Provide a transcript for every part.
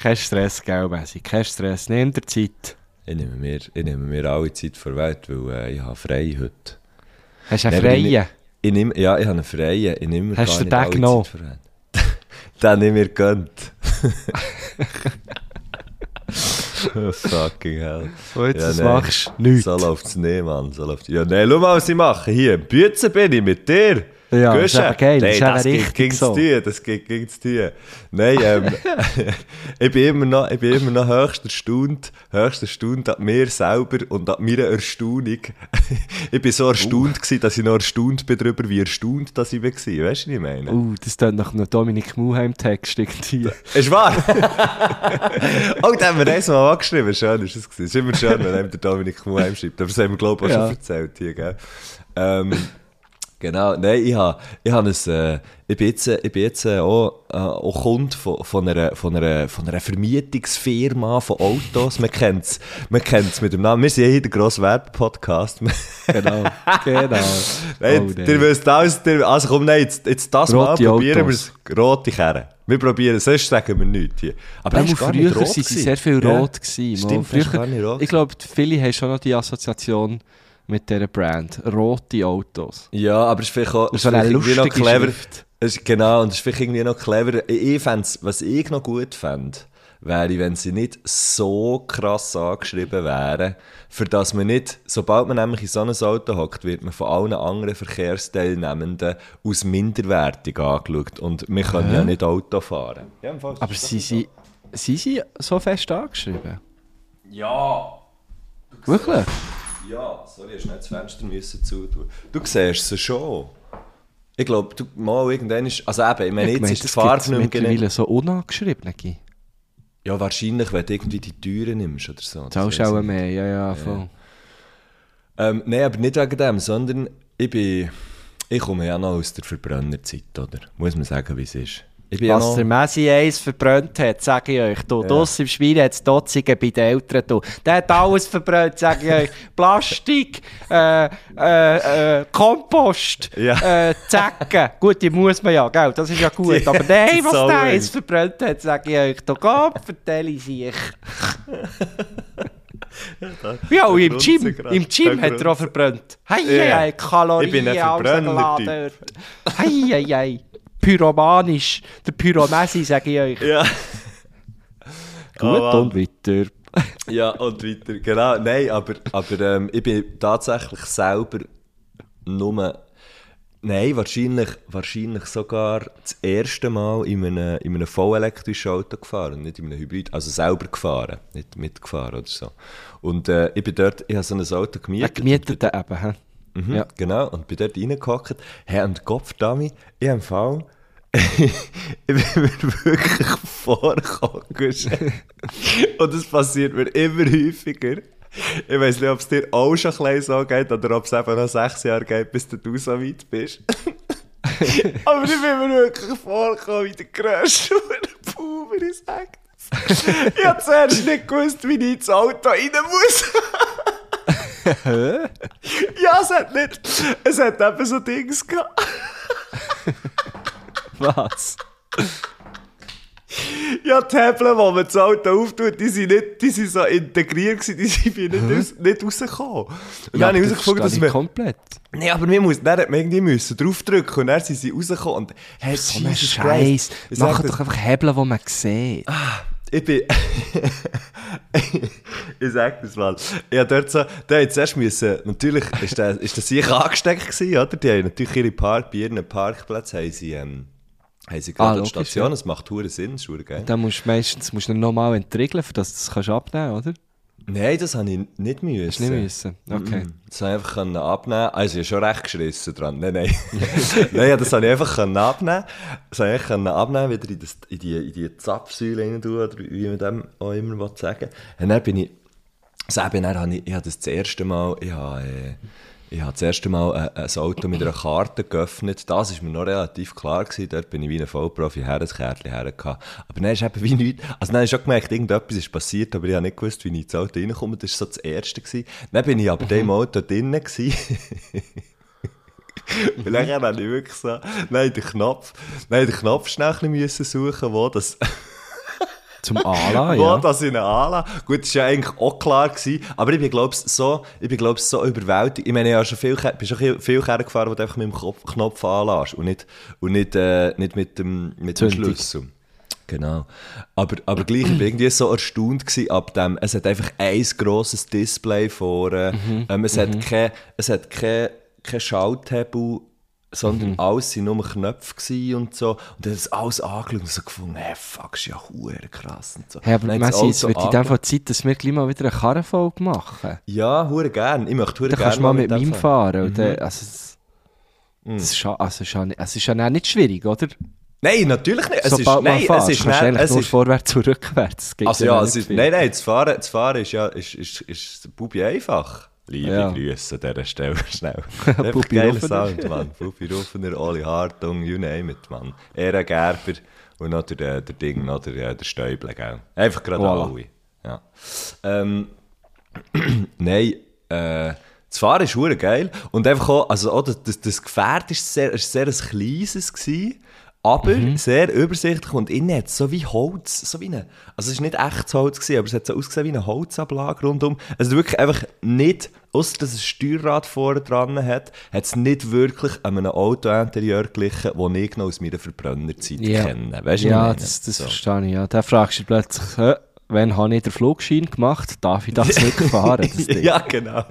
Kein Stress, gell, Messi? Kein Stress. Nimm dir Zeit. Ich nehme mir, ich nehme mir alle Zeit vor Welt, weil äh, ich habe frei heute. Hast du einen ich freien? Ich nehme, ja, ich habe einen freien. Ich nehme mir Hast gar du den alle genommen? Den habe ich mir gönnt. oh, fucking hell. Und jetzt, Ja, machst du? Nichts. So läuft es nicht, Mann. So läuft's. Ja, nein, schau mal, was ich mache. Hier, im Bützen bin ich mit dir. Ja, das ist eben geil, das Nein, ist das geht richtig gegen so. dir, das geht gegen dir. Nein, ähm, ich bin immer noch, ich bin immer noch höchst erstaunt, höchst erstaunt an mir selber und an meiner Erstaunung. ich bin so erstaunt gewesen, dass ich noch erstaunt bin darüber, wie erstaunt dass ich war. Weißt du, was ich meine? Uh, das klingt nach einem Dominik Muheim-Text irgendwie. Ist wahr? oh, da haben wir eins mal angeschrieben. Schön ist es gewesen. Es ist immer schön, wenn einem der Dominik Muheim schreibt. Aber das haben wir, glaube ich, auch Ja. schon erzählt hier, gell? Ähm, genau. Nein, ich habe, ich habe ein, äh, ich bin jetzt, ich bin jetzt äh, auch, äh, auch Kunde von, von einer, von einer, von einer Vermietungsfirma von Autos. Man kennt es, man kennt's mit dem Namen. Wir sind ja hier der grosse Werbepodcast. genau, genau. Nein, Oh, ihr wisst alles, ihr, also komm, nein, jetzt, jetzt das Mal Rote probieren wir es. Rote Kerren. Wir probieren sonst sagen wir nichts hier. Aber er nicht früher waren sie sehr viel Ja. rot. Gewesen, Stimmt, Mal. er früher, gar nicht rot ich glaube, viele haben schon noch die Assoziation mit dieser Brand. Rote Autos. Ja, aber es ist vielleicht auch Das ist vielleicht irgendwie noch clever. Ist, genau, und es ist vielleicht irgendwie noch clever. Ich, fänd's, was ich noch gut fände, wäre, wenn sie nicht so krass angeschrieben wären, für dass man nicht, sobald man nämlich in so ein Auto hockt, wird man von allen anderen Verkehrsteilnehmenden als minderwertig angeschaut. Und wir können ja nicht Auto fahren. Ja, Aber sie, sie, sie sind so fest angeschrieben. Ja! Wirklich? Ja, sorry, hast nicht das Fenster müssen zutun. Du siehst es schon. Ich glaube, du mal irgendwann ist. Also eben, ich meine, jetzt meine, ist die Farbe nicht mehr genau. so unangeschriebene. Ja, wahrscheinlich, wenn du irgendwie die Türen nimmst oder so. Zahlst auch mehr, ja, ja, voll. Ähm, Nein, aber nicht wegen dem, sondern ich bin. Ich komme ja noch aus der Verbrennerzeit, oder? Muss man sagen, wie es ist. Was noch, der Messi eins verbrannt hat, sage ich euch. Du, Ja. draussen im Schwein hat es Dotzige bei den Eltern. Du. Der hat alles verbrannt, sage ich euch. Plastik, äh, äh, äh, Kompost, Ja. äh, Zecken. Gut, die muss man ja, gell? Das ist ja gut. Aber nein, was so der eins verbrannt hat, sage ich euch. Du, komm, vertell ich sich. Ja, und im Gym, im Gym Da hat er auch verbrannt. Hei, hei, Kalorien Ich bin ein dort. Hei, hei, hei. Pyromanisch. Der Pyromessi, sage ich euch. Ja. Gut, Oh, und weiter. Ja, und weiter. Genau, nein, aber, aber ähm, ich bin tatsächlich selber nur. Nein, wahrscheinlich, wahrscheinlich sogar das erste Mal in einem, in einem vollelektrischen Auto gefahren, nicht in einem Hybrid. Also selber gefahren, nicht mitgefahren oder so. Und äh, ich bin dort, ich habe so ein Auto Ja, gemietet. gemietet eben. hä? Mhm, Ja. Genau, und bin dort reingehockt. Hey, und Gottverdammt, ich habe im Fall... ich bin mir wirklich vorgekommen. und es passiert mir immer häufiger. Ich weiß nicht, ob es dir auch schon ein bisschen so geht oder ob es eben noch sechs Jahre geht, bis du so weit bist. Aber ich bin mir wirklich vorgekommen wie der grösste Puber, ich sag das. Ich habe zuerst nicht gewusst, wie ich ins Auto rein muss. Ja, es hat nicht. Es hat eben so Dings gehabt. Was? Ja, die Hebel, die man das Auto auftut, die sind, nicht, die sind so integriert gewesen, die sind wie nicht, aus, nicht rausgekommen. Und dann habe ich herausgefunden, dass ich komplett. Nee, aber wir mussten, dann hat man irgendwie müssen draufdrücken und dann sind sie rausgekommen. Und, hey, So ein Scheiß. Mach doch einfach Hebel, die man sieht. Ich bin. ich sag das mal. Hab dort so. Da jetzt erst müssen. Natürlich ist der, ist der sicher angesteckt gewesen, oder? Die haben natürlich ihre Park, bei ihren Parkplätzen haben sie, ähm, haben sie gerade Ah, logisch, Station. ja. Das macht hure Sinn, das ist geil. Dann musst du meistens musst du nochmal entriegeln, für dass du es kannst abnehmen kannst, oder? Nein, das habe ich nicht müssen. Hast nicht müssen? Okay. Mhm. Das habe ich einfach abnehmen. Also, ich habe schon recht geschissen dran. Nein, nein. nein, das habe ich einfach abnehmen. Das habe ich abnehmen, wieder in, das, in die, in die Zapfsäule rein tun, oder wie man dem auch immer will sagen Und dann bin ich, eben, dann habe ich, ich habe das, das erste Mal, ich habe, äh, ich habe das erste Mal ein, ein Auto mit einer Karte geöffnet. Das war mir noch relativ klar. Gewesen. Dort bin ich wie ein Vollprofi her, ein Kärtchen hergehabt. Aber dann ist eben wie nichts. Also dann habe ich schon gemerkt, irgendetwas ist passiert, aber ich habe nicht gewusst, wie ich ins Auto reinkomme. Das war so das Erste. Gewesen. Dann bin ich aber in dem Auto drinnen. gewesen. Und dann habe ich wirklich so, nein, den Knopf, nein, den Knopf schnell ein bisschen suchen, wo das, Zum Ala, wo ja. das in Ala. Gut, das war ja eigentlich auch klar gewesen, aber ich bin, glaub's, so, ich bin, glaub's, so überwältigt. Ich meine, ich habe schon viel, bin schon viel- Kerne gefahren, wo du einfach mit dem Kopf, Knopf anlässt und nicht, und nicht, äh, nicht mit dem, mit dem. Schlüssel. Genau. Aber, aber gleich, ich war irgendwie so erstaunt gewesen ab dem, es hat einfach ein grosses Display vorne, Mhm. ähm, es hat kein, es hat kein, kein Schalthebel, sondern Mhm. alles waren nur Knöpfe und so. Und dann hat es alles angeschaut und so gefunden, hey, fuck, ist ja hure krass und so. Hey, aber Messi, es so wird in dem. Fall Zeit, dass wir gleich mal wieder eine Karrenfolge machen. Ja, hure gern. Ich möchte hure Dann gerne kannst mal mit dem meinem fahren. Mhm. dann, also, es- das ist schon, also, ist ja nicht- es ist ja auch nicht schwierig, oder? Nein, natürlich nicht. Es ist, Sobald man nein, fährt, es ist, eigentlich es ist, vorwärts und rückwärts. Also ja, es ist, nein, nein, das Fahren, das Fahren ist ja, ist, ist, ist Bubi einfach. Liebe Ja. Grüße an dieser Stelle schnell. Bubi geiler. Sound, Mann. Bubi Ruffener, Oli Hartung, you name it, Mann. Ehre Gerber und noch der, der Ding, noch der, äh, der Stäuble, gell. Einfach gerade Voilà. alle. Ja. Ähm, nein, äh, das Fahren ist geil. Und einfach auch, also auch das, das, Gefährt ist sehr, sehr ein kleines gewesen, aber sehr übersichtlich und innen hat es so wie Holz, so wie eine, also es ist nicht echtes Holz gewesen, aber es hat so ausgesehen wie eine Holzablage rundum. Also wirklich einfach nicht, außer dass es ein Steuerrad vorne dran hat, hat es nicht wirklich an einem Auto-Interieur glichen, das ich noch aus meiner Verbrennerzeit Ja. kenne. Weißt du, Ja, das, das So. verstehe ich. Ja. Dann fragst du plötzlich, wann habe ich den Flugschein gemacht? Darf ich das nicht fahren? Das ja, genau.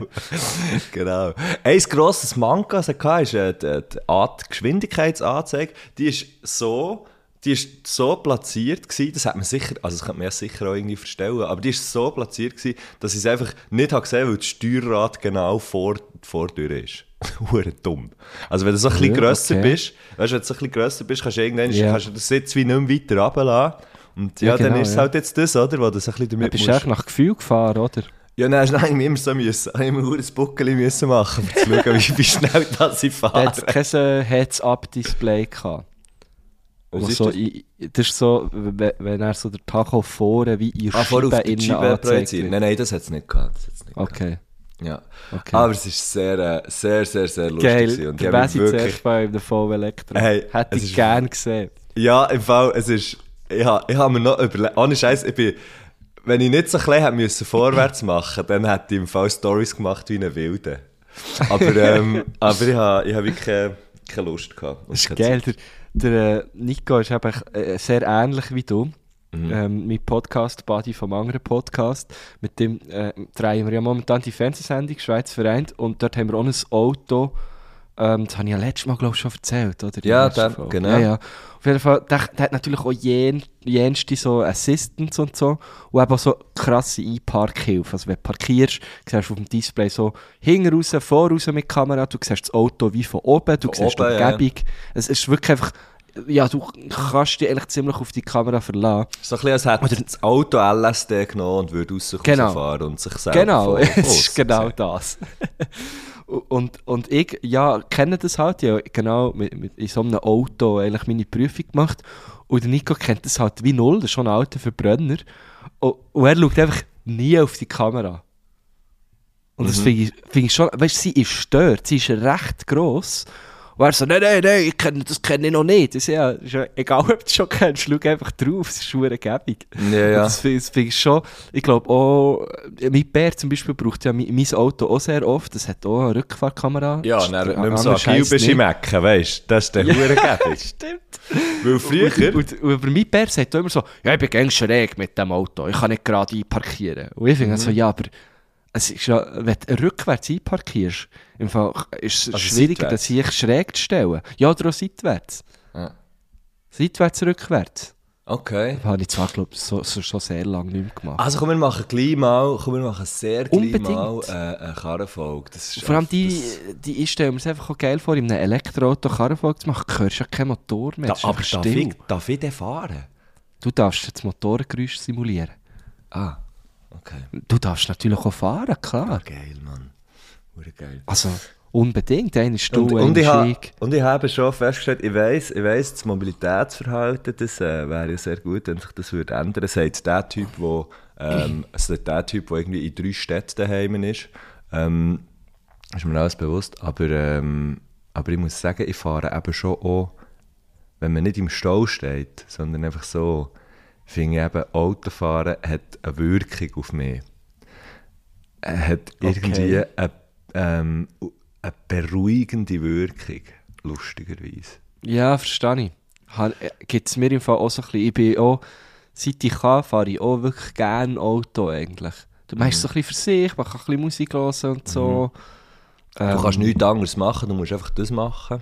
genau. Ein grosses Manko, das es hatte, ist äh, die, die, A- die Geschwindigkeitsanzeige. Die ist so, die ist so platziert gewesen, das hat man sicher, also das könnte man ja sicher auch irgendwie verstellen, aber die ist so platziert gewesen, dass ich es einfach nicht habe gesehen, weil das Steuerrad genau vor, vor der Tür ist. Hure dumm. Also wenn du so ein bisschen Ja, grösser okay. bist, weißt du, wenn du so ein bisschen grösser bist, kannst du irgendwann Ja. kannst du den Sitz wie nicht mehr weiter runterlassen. Und ja, Ja, genau, dann ist es ja. halt jetzt das, oder? Wo du so ein bisschen Du damit bist musst- echt nach Gefühl gefahren, oder? ja, hast du eigentlich immer so müssen, ich immer ein Buckel müssen machen, um zu schauen, wie, wie schnell das ich Da fahre. hat es kein äh, Heads-Up-Display gehabt. Was ist so, das? i- das ist so, wenn wenn er so der Tacho vorne wie in Ah, Scheibe innen Scheibe projiziert. Nein, nein, das hat es nicht gehabt. Das hat's nicht gehabt. Okay, Ja. okay. Aber es ist sehr, äh, sehr, sehr, sehr lustig. Geil. Und ich der wirklich, zuerst bei ihm, der VW Elektro. Hey, Hätte es ich gern gesehen. Ja, im Fall, es ist, ich habe hab mir noch überlegt, ohne Scheiß, ich bin, wenn ich nicht so klein hätte müssen vorwärts machen, dann hätte ich im Fall Stories gemacht wie eine Wilde. Aber, ähm, aber ich habe, ich habe wirklich keine, keine Lust gehabt. Das ist geil. Der, der äh, Nico ist eben äh, sehr ähnlich wie du. Mhm. Ähm, mein Podcast-Buddy vom anderen Podcast. Mit dem äh, drehen wir ja momentan die Fernsehsendung Schweiz vereint. Und dort haben wir auch ein Auto. Ähm, das habe ich ja letztes Mal, glaube ich, schon erzählt, oder? Der Ja, Folge. genau. Ja, ja. Auf jeden Fall, der, der hat natürlich auch jen, jenste so Assistants und so. Und eben auch so krasse Einparkhilfe. Also wenn du parkierst, siehst du auf dem Display so hinten raus, vor raus mit Kamera. Du siehst das Auto wie von oben. Du Von siehst oben, die ja. Umgebung. Es ist wirklich einfach... Ja, du kannst dich eigentlich ziemlich auf die Kamera verlassen. So ein bisschen, als hätte das Auto LSD genommen und würde Genau. fahren und sich selber Genau, es ist genau das. und, und ich, ja, kenne das halt, ja, genau, mit, mit, in so einem Auto eigentlich meine Prüfung gemacht. Und der Nico kennt das halt wie null, das ist schon ein alter Verbrenner. Und, und er schaut einfach nie auf die Kamera. Und das finde ich, find ich schon, weißt du, sie ist stört, sie ist recht gross. Und er so, nein, nein, nein, ich kenn, das kenne ich noch nicht. Das ist ja, egal, ob du es schon kennst, schau einfach drauf, es ist schon Gebung. Ja, ja. Das finde das find ich schon, ich glaube auch, mein Bär zum Beispiel braucht ja mein, mein Auto auch sehr oft, das hat auch eine Rückfahrkamera. Ja, und dann nicht mehr so agil bist im Ecken, weißt du? Das ist der ja. Hurengebung. Stimmt. Weil früher... Und, und, und über mein Bär sagt auch immer so, ja, ich bin ganz schräg mit dem Auto, ich kann nicht gerade einparkieren. Und ich finde Mhm. so, ja, aber es ist ja, wenn du rückwärts einparkierst, im Fall ist es Also schwieriger, seitwärts? das hier schräg zu stellen. Ja, oder auch seitwärts. Ja. Seitwärts, rückwärts. Okay. Das habe ich zwar, glaube ich, so, so, schon sehr lange nicht mehr gemacht. Also komm, wir machen gleich mal, komm, wir machen sehr gleich Unbedingt. mal äh, eine Karrenfolge. Das ist Vor allem die, das- die ich stelle mir es einfach auch geil vor, in einem Elektroauto Karrenfolge zu machen, du hörst ja keinen Motor mehr, Da, aber darf ich, darf ich den fahren? Du darfst jetzt Motorengeräusch simulieren. Ah, okay. Du darfst natürlich auch fahren, klar. Geil, Mann. Geil. Also, unbedingt. Einer ist du, Und, und, ich ha, und ich habe schon festgestellt, ich weiss, ich weiss das Mobilitätsverhalten, das äh, wäre ja sehr gut, wenn sich das würde ändern. Sagt der Typ, wo, ähm, also der Typ, der irgendwie in drei Städten daheim ist, ähm, ist mir alles bewusst. Aber, ähm, aber ich muss sagen, ich fahre eben schon auch, wenn man nicht im Stau steht, sondern einfach so, finde ich eben, Autofahren hat eine Wirkung auf mich. Er hat irgendwie Okay. eine, ähm, eine beruhigende Wirkung, lustigerweise. Ja, verstehe ich. Gibt es mir im Fall auch so ein bisschen, ich bin auch, seit ich kann, fahre ich auch wirklich gerne Auto eigentlich. Du machst so ein bisschen für sich, man kann ein bisschen Musik hören und so. Du Ähm, kannst nichts anderes machen, du musst einfach das machen.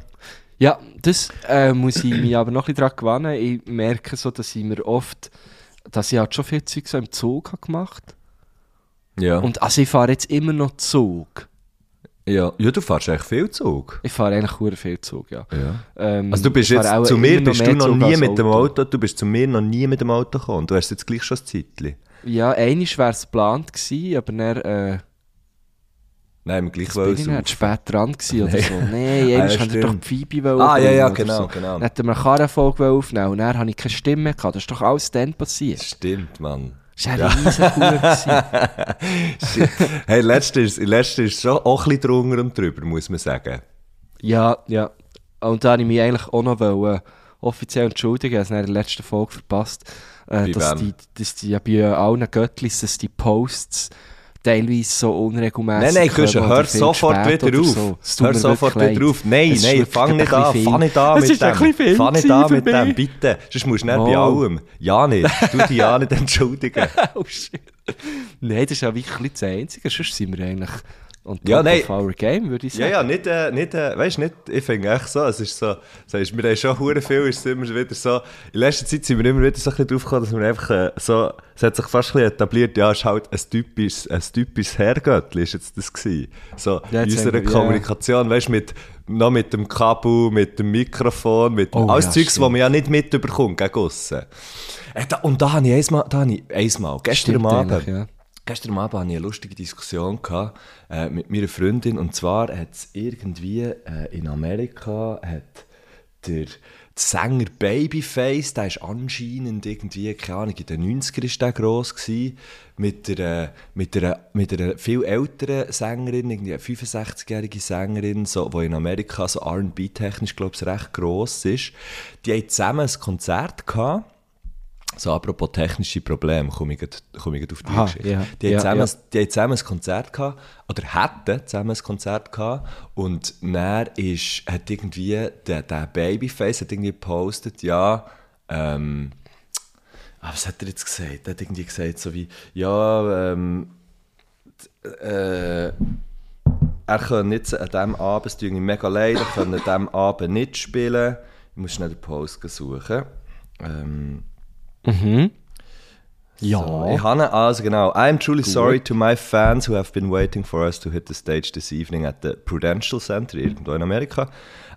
Ja, das äh, muss ich mich aber noch ein bisschen daran gewöhnen. Ich merke so, dass ich mir oft, dass ich halt schon viel Zeug so im Zug habe gemacht Ja. Und also ich fahre jetzt immer noch Zug. ja. ja, du fährst eigentlich viel Zug. Ich fahre eigentlich sehr viel Zug, ja. Ja. Ähm, Also du bist jetzt, zu mir bist du noch Zug nie mit dem Auto, du bist zu mir noch nie mit dem Auto gekommen. Du hast jetzt gleich schon ein Zeitchen. Ja, eigentlich wäre es geplant gewesen, aber dann, äh, Nein, wir gleich wollen ich nicht saufen. spät dran gewesen oder so. Nein, Ah, eigentlich ja, hätte ich doch die Phoebe Ah, ja, ja, genau, so. genau. Dann hätten wir eine Karrenfolge aufnehmen und dann habe ich keine Stimme gehabt. Das ist doch alles dann passiert. Stimmt, Mann. Das war eine riesen gewesen. hey, letzte ist, ist schon auch ein bisschen drunter und drüber, muss man sagen. Ja, ja. Und da habe ich mich eigentlich auch noch wollen, offiziell entschuldigen, ich habe es in der letzten Folge verpasst, äh, dass, die, dass die ja bei allen Göttlis, dass die Posts teilweise so unregelmäßig Nein, nein, kommen hör sofort wieder auf. so. Hör sofort wieder auf. Nein, Es nein, fang nicht an, fang nicht an mit dem. Fang nicht an mit dem, bitte. Sonst musst du nicht bei Mal. allem. Ja nicht, du dich ja nicht entschuldigen. Oh shit. Nein, das ist ja wirklich das Einzige, sonst sind wir eigentlich top Ja, nein. our game, würde ich Ja, sagen. ja, nicht, äh, nicht äh, weißt nicht, ich finde echt so, es ist so, sagst, wir haben schon hure viel, ist es immer wieder so, in letzter Zeit sind wir immer wieder so ein bisschen drauf gekommen, dass wir einfach äh, so, es hat sich fast ein bisschen etabliert, ja, es ist halt ein typisches, ein typisches Herrgöttli, ist jetzt das gewesen. So, Ja, in unserer wir- ja. Kommunikation, weißt du, mit, noch mit dem Kabel, mit dem Mikrofon, mit Oh, alles ja, Zeugs, stimmt. was man ja nicht mitbekommt, gegen aussen. Äh, da, und da habe ich einmal, da habe ich einmal, gestern Stimmt Abend, ja. Gestern Abend hatte ich eine lustige Diskussion gehabt, äh, mit meiner Freundin. Und zwar hat es irgendwie äh, in Amerika hat der Sänger Babyface, der ist anscheinend irgendwie, keine Ahnung, in den 90er ist der gross gewesen, mit einer, mit einer, mit einer viel älteren Sängerin, irgendwie eine 65-jährige Sängerin, so, die in Amerika so R&B-technisch, glaube ich, recht gross ist. Die haben zusammen ein Konzert gehabt. So, apropos technische Probleme, komme ich, grad- komme ich grad auf die Aha, Geschichte. ja, Die, ja, zusammen, ja. die haben zusammen ein Konzert gehabt, oder hätten zusammen ein Konzert gehabt, und dann ist, hat irgendwie, der, der Babyface hat irgendwie gepostet, ja, ähm, ah, was hat er jetzt gesagt? Er hat irgendwie gesagt, so wie, ja, ähm, äh, er kann jetzt an diesem Abend, es tut mega leid, er kann an diesem Abend nicht spielen. Ich muss schnell den Post suchen. Ähm, Mhm. Ja. so, ich habe also genau. I'm truly sorry to my fans who have been waiting for us to hit the stage this evening at the Prudential Center irgendwo in Amerika.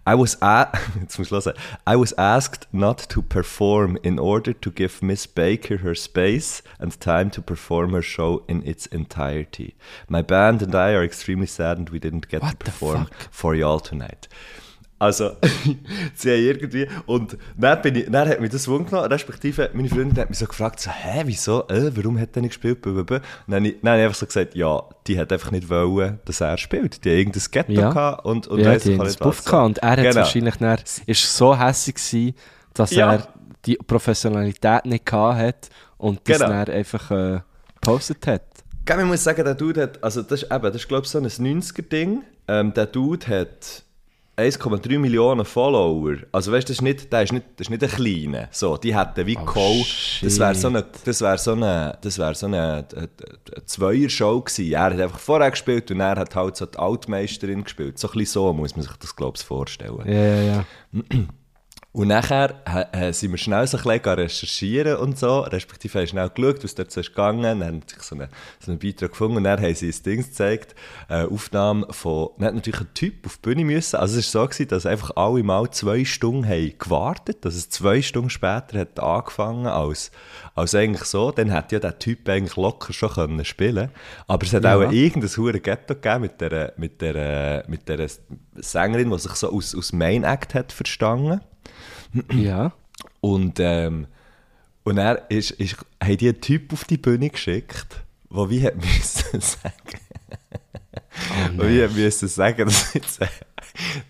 I was jetzt muss ich hören. I was asked not to perform in order to give Miss Baker her space and time to perform her show in its entirety. My band and I are extremely saddened we didn't get What to perform for y'all tonight. Also, sie haben irgendwie, und dann, bin ich, dann hat mich das wundgenommen, respektive meine Freundin hat mich so gefragt, so, hä, wieso, äh, warum hat er nicht gespielt. Und dann, habe ich- dann habe ich einfach so gesagt, ja, die hat einfach nicht wollen, dass er spielt. Die hat irgendein Ghetto Ja. gehabt und, und ja, die das Buff gehabt und er hat Genau. wahrscheinlich dann, ist so hässlich gewesen, dass Ja. er die Professionalität nicht gehabt hat und das Genau. dann einfach äh, gepostet hat. Gell, ich muss sagen, der Dude hat, also das ist eben, das ist glaube ich so ein 90er-Ding. Ähm, der Dude hat 1,3 Millionen Follower. Also weißt du, das ist nicht, der ist nicht, das ist nicht ein kleiner. So, die hätten wie Oh, Cole, das wäre so eine, das wäre so eine, das wäre so eine, eine, eine Zweier-Show gewesen. Er hat einfach vorher gespielt und er hat halt so die Altmeisterin gespielt. So ein bisschen so muss man sich das glaube ich vorstellen. Ja, ja, ja. Und nachher äh, sind wir schnell so ein bisschen recherchieren und so, respektive haben schnell geschaut, was dort so ist gegangen, dann haben sich so einen, so einen Beitrag gefunden. Und dann haben sie ein Ding gezeigt, äh, Aufnahme von, dann hat natürlich ein Typ auf die Bühne müssen, also es war so, gewesen, dass einfach alle mal zwei Stunden haben gewartet, dass es zwei Stunden später hat angefangen als, als eigentlich so, dann hätte ja der Typ eigentlich locker schon können spielen. Aber es hat Ja. auch irgendein hure Ghetto gegeben mit der, mit der, mit der Sängerin, die sich so aus, aus Main Act hat verstanden. Ja. Und, ähm, und er ist, ist, die einen Typ auf die Bühne geschickt, der wie hat müssen sagen, oh, wie hat müssen sagen, dass, jetzt, äh,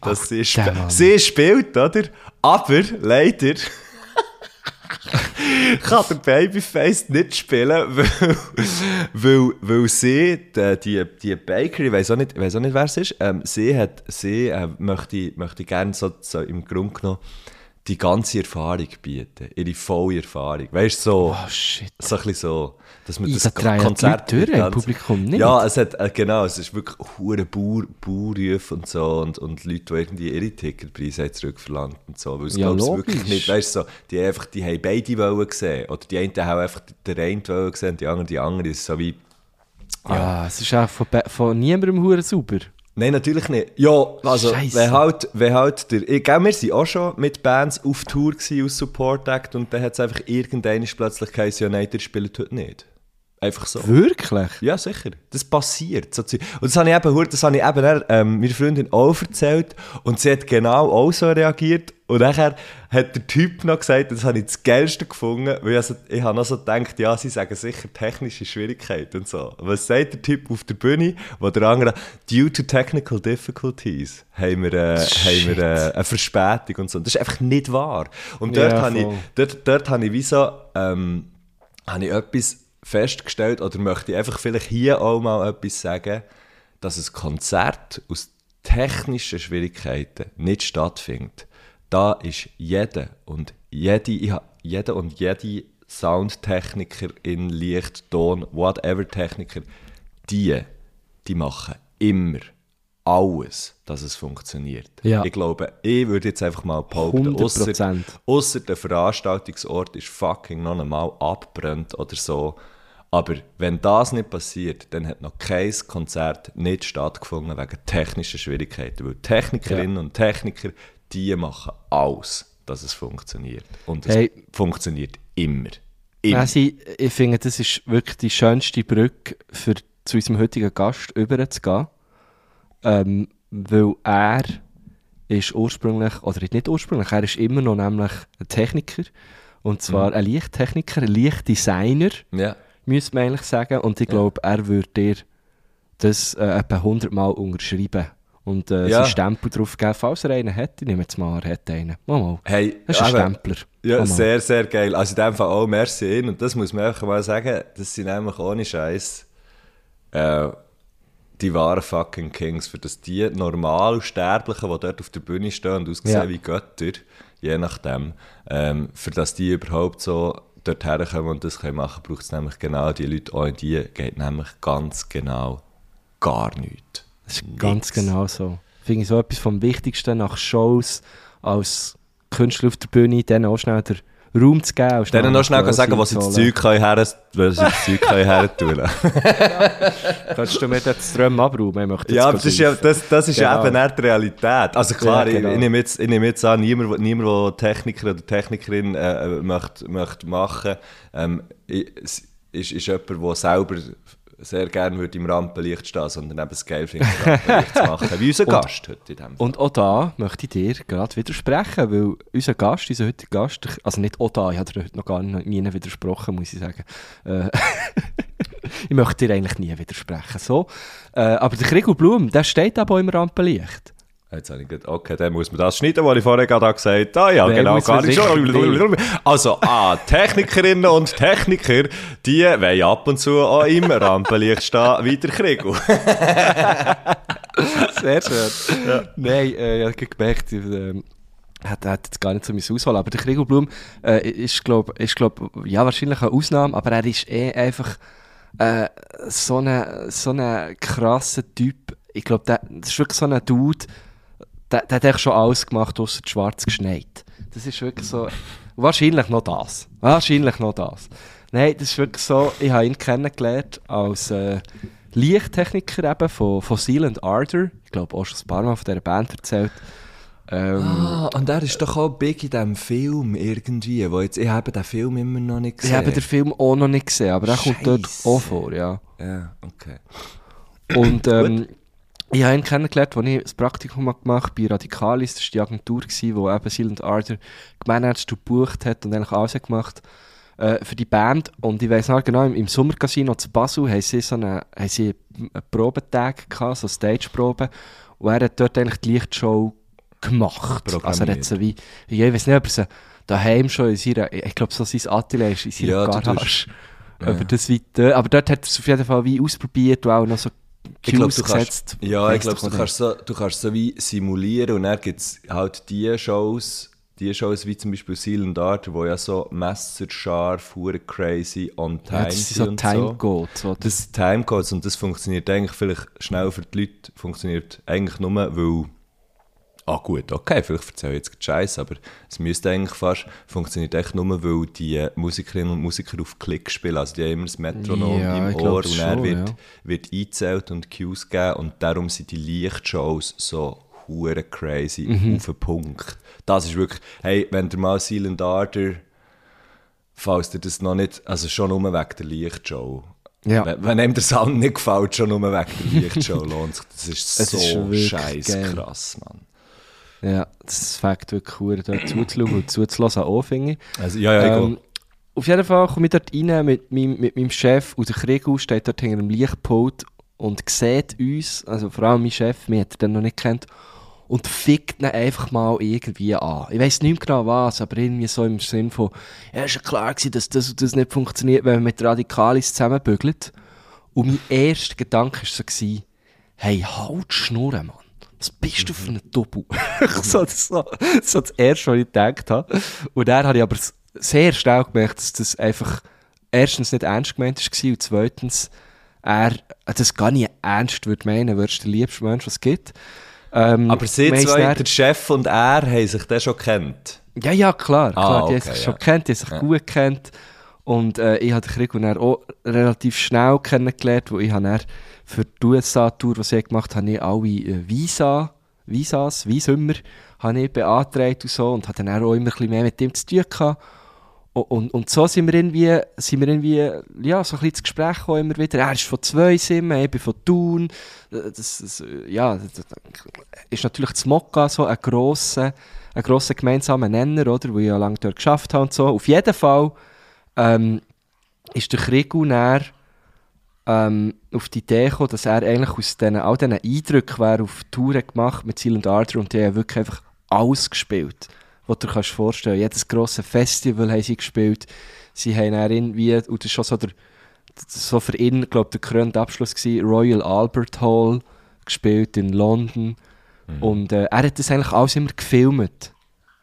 dass Ach, sie, sp Mann. sie spielt, oder? Aber leider kann der Babyface nicht spielen, weil, weil, weil sie, die, die, die Baker, ich weiß auch nicht, ich weiss auch nicht wer es ist, ähm, sie, hat, sie äh, möchte, möchte gerne so, so im Grunde genommen die ganze Erfahrung bieten, ihre volle Erfahrung. Weißt du, so, Oh shit. so ein bisschen so, dass man das Konzert durch, ganz- im Publikum nicht. Ja, es hat, äh, genau, es ist wirklich hure Bauer, Baurufe und so und, und Leute, die irgendwie ihre Ticketpreise haben zurückverlangt und so, weil es Ja, glaub's logisch. wirklich nicht, weißt du, so, die haben einfach, die haben beide wollen gesehen, oder die einen haben einfach den einen wollen gesehen und die anderen die andere, ist so wie, Ja, es ist auch von, von niemandem hure sauber. Nein, natürlich nicht. Ja, also, Scheisse. wenn halt, wenn halt der, ich glaube, wir waren auch schon mit Bands auf Tour gewesen, aus Support Act und dann hat es einfach irgendeine plötzlich geheißen, ja nein, der spielt heute nicht. Einfach so. Wirklich? Ja, sicher. Das passiert. Und das habe ich eben, das habe ich eben dann, ähm, meiner Freundin auch erzählt und sie hat genau auch so reagiert und nachher hat der Typ noch gesagt, das habe ich das Geilste gefunden, weil ich, also, ich habe noch so gedacht, ja, sie sagen sicher technische Schwierigkeiten und so. Was sagt der Typ auf der Bühne, wo der andere, due to technical difficulties, haben wir, äh, haben wir äh, eine Verspätung und so. Das ist einfach nicht wahr. Und dort, Ja, habe, ich, dort, dort habe ich wie so, ähm, habe ich etwas festgestellt oder möchte ich einfach vielleicht hier auch mal etwas sagen, dass ein Konzert aus technischen Schwierigkeiten nicht stattfindet. Da ist jeder und jede, ich jeder und jede Soundtechniker in Licht, Ton, whatever Techniker, die, die machen immer alles, dass es funktioniert. Ja. Ich glaube, ich würde jetzt einfach mal behaupten, 100%. Ausser der Veranstaltungsort ist fucking noch einmal abbrennt oder so. Aber wenn das nicht passiert, dann hat noch kein Konzert nicht stattgefunden wegen technischer Schwierigkeiten. Weil Technikerinnen und Techniker, die machen alles, dass es funktioniert. Und es Hey. funktioniert immer. Immer. Also, ich, finde, das ist wirklich die schönste Brücke für zu unserem heutigen Gast überzugehen. Ähm, weil er ist ursprünglich, oder nicht ursprünglich, er ist immer noch nämlich ein Techniker. Und zwar ein Lichttechniker, ein Lichtdesigner, ja. Müsste man eigentlich sagen. Und ich glaube, er würde dir das äh, etwa 100 Mal unterschreiben. Und äh, Ja. Stempel drauf geben, falls er einen hätte. Ich nehme jetzt mal, er hat einen. Mal, mal. Hey, Das ist ein eben, Stempler. Ja, Mal, mal. sehr, sehr geil. Also in dem Fall auch merci ihn. Und das muss man einfach mal sagen, das sind nämlich ohne Scheiß äh, die wahren fucking Kings. Für das die normal Sterblichen, die dort auf der Bühne stehen und aussehen Ja. wie Götter, je nachdem, ähm, für das die überhaupt so dort herkommen und das können machen, braucht es nämlich genau die Leute. In die geht nämlich ganz genau gar nichts. Das ist ganz genau so. Finde ich so etwas vom Wichtigsten nach Shows als Künstler auf der Bühne, denen auch schnell den Raum zu geben. und Denen noch schnell sagen, was sie das. Zeug können her, was sie das Zeug können her tun. Kannst du mir den Strom abräumen? Ich möchte Ja, das ist, ja, das, das ist Genau. eben nicht die Realität. Also klar, Ja, genau. ich, ich, nehme jetzt, ich nehme jetzt an, niemand, niemand der Techniker oder Technikerin äh, äh, möchte, möchte machen, ähm, ist, ist jemand, der selber sehr gerne würde im Rampenlicht stehen, sondern eben es geil findet, im Rampenlicht zu machen. Wie unser Gast heute in dem Fall. Und auch da möchte ich dir gerade widersprechen, weil unser Gast, unser heutiger Gast, also nicht auch da, ich habe dir heute noch gar nie nie widersprochen, muss ich sagen. Äh, ich möchte dir eigentlich nie widersprechen. So. Äh, aber der Gregor Blum, der steht aber auch im Rampenlicht. Jetzt habe ich gedacht, okay, dann muss man das schneiden, was ich vorher gerade gesagt habe. Ah ja, Wer genau, gar nicht schon. Also, ah, Technikerinnen und Techniker, die wollen ab und zu auch im Rampenlicht stehen, wie der Kriegel. Sehr schön. Nein, äh, ich habe gemerkt, ich, ähm, hat, hat jetzt gar nicht so meine Auswahl, aber der Gregor Blum äh, ist, glaube ist, glaub, ja, wahrscheinlich eine Ausnahme, aber er ist eh einfach äh, so ein so eine krasser Typ. Ich glaube, das ist wirklich so ein Dude, der, der hat echt schon alles gemacht, außer schwarz geschneit. Das ist wirklich so. Wahrscheinlich noch das. Wahrscheinlich noch das. Nein, das ist wirklich so. Ich habe ihn kennengelernt als äh, Lichttechniker eben von, von Silent Ardor. Ich glaube auch schon ein paar Mal von dieser Band erzählt. Ähm, Ah, und er ist doch auch big in diesem Film irgendwie, wo jetzt, ich habe den Film immer noch nicht ich gesehen. habe den Film auch noch nicht gesehen, aber er kommt dort auch vor, ja. Ja, okay. Und ähm, ich habe ihn kennengelernt, als ich das Praktikum habe gemacht bei Radicalis. Das war die Agentur, die eben Silent Ardor gemanagt und gebucht hat und eigentlich alles gemacht äh, für die Band. Und ich weiss noch genau, im, im Sommercasino zu Basel haben sie so eine, haben sie einen Probetag gehabt, so Stageprobe. Und er hat dort eigentlich die Lichtshow gemacht. Also er hat sie wie, ich weiß nicht, ob er sie daheim schon in seiner, ich glaube so sein Atelier ist in seiner Ja, du Garage. ja. Aber das wie, dort- aber dort hat er es auf jeden Fall wie ausprobiert und auch noch so Ich glaube, Cues du gesetzt. kannst, ja, ich glaube, du kannst so, du kannst so wie simulieren und dann gibt es halt die Shows, die Shows wie zum Beispiel Silent Art, wo ja so messerscharf, hure crazy on time Ja, das sind sind so und Time so. Das Timecodes und das funktioniert eigentlich vielleicht schnell für die Leute, funktioniert eigentlich nur, weil Ah gut, okay, vielleicht erzähle ich jetzt Scheiße, aber es müsste eigentlich fast, funktioniert echt nur, weil die Musikerinnen und Musiker auf Klick spielen, also die haben immer das Metronom Ja, im Ohr und schon, wird, ja. wird eingezählt und Cues gegeben und darum sind die Lichtshows so hure crazy Mhm. auf den Punkt. Das ist wirklich, hey, wenn ihr mal Silent Ardor, falls dir das noch nicht, also schon nur wegen der Lichtshow, Ja. wenn, wenn einem der Sound nicht gefällt, schon nur wegen der Lichtshow lohnt sich, das ist so scheiß krass, Mann. Ja, das fängt wirklich cool, dort zuzuschauen und zuzulassen auch, finde ich. Also, ja, ja, Ähm, auf jeden Fall komme ich dort rein mit meinem, mit meinem Chef und der Kriegel steht dort hinter einem Lichtpult und sieht uns, also vor allem mein Chef, mich hat er dann noch nicht kennt, und fickt ihn einfach mal irgendwie an. Ich weiss nicht mehr genau was, aber irgendwie so im Sinn von, ja, ist ja klar gewesen, dass das und das nicht funktioniert, wenn man mit Radikalis zusammenbügelt. Und mein erster Gedanke war so, hey, halt die Schnurren, Mann. Was bist du für ein Doppel? so, das, so, so das Erste, was ich gedacht habe. Und dann habe ich aber sehr schnell gemerkt, dass das einfach erstens nicht ernst gemeint war und zweitens er das gar nicht ernst würde meinen, würdest du der liebste Mensch, was es gibt. Ähm, aber sie zwei, dann- der Chef und er, haben sich dann schon kennt. ja, ja, klar. Ah, klar die haben sich ja. schon kennt, die haben sich gut kennt. Und äh, ich habe den Krieg dann auch relativ schnell kennengelernt, wo ich habe für die USA-Tour, die sie gemacht haben, habe ich alle äh, Visa, Visas, Visummer, habe ich beantragt und so und hatte dann auch immer ein bisschen mehr mit ihm zu tun gehabt. Und, und, und so sind wir irgendwie, sind wir irgendwie ja, so ein bisschen ins Gespräch gekommen immer wieder. Er ist von zwei Simmen, ich bin von Thun. Das, das, ja, das, ist natürlich das Mokka so ein grosser, ein grosser gemeinsamer Nenner, oder, wo ich ja lange dort geschafft habe und so. Auf jeden Fall ähm, ist der Krigu näher ähm, auf die Idee gekommen, dass er eigentlich aus diesen, all diesen Eindrücken, die er auf Tour hat gemacht mit Silent Ardor und die haben wirklich einfach alles gespielt, was du dir kannst vorstellen Jedes grosse Festival haben sie gespielt. Sie haben dann irgendwie, und das ist schon so, der, so für ihn, glaube der krönende Abschluss gewesen, Royal Albert Hall gespielt in London. Und äh, er hat das eigentlich alles immer gefilmt.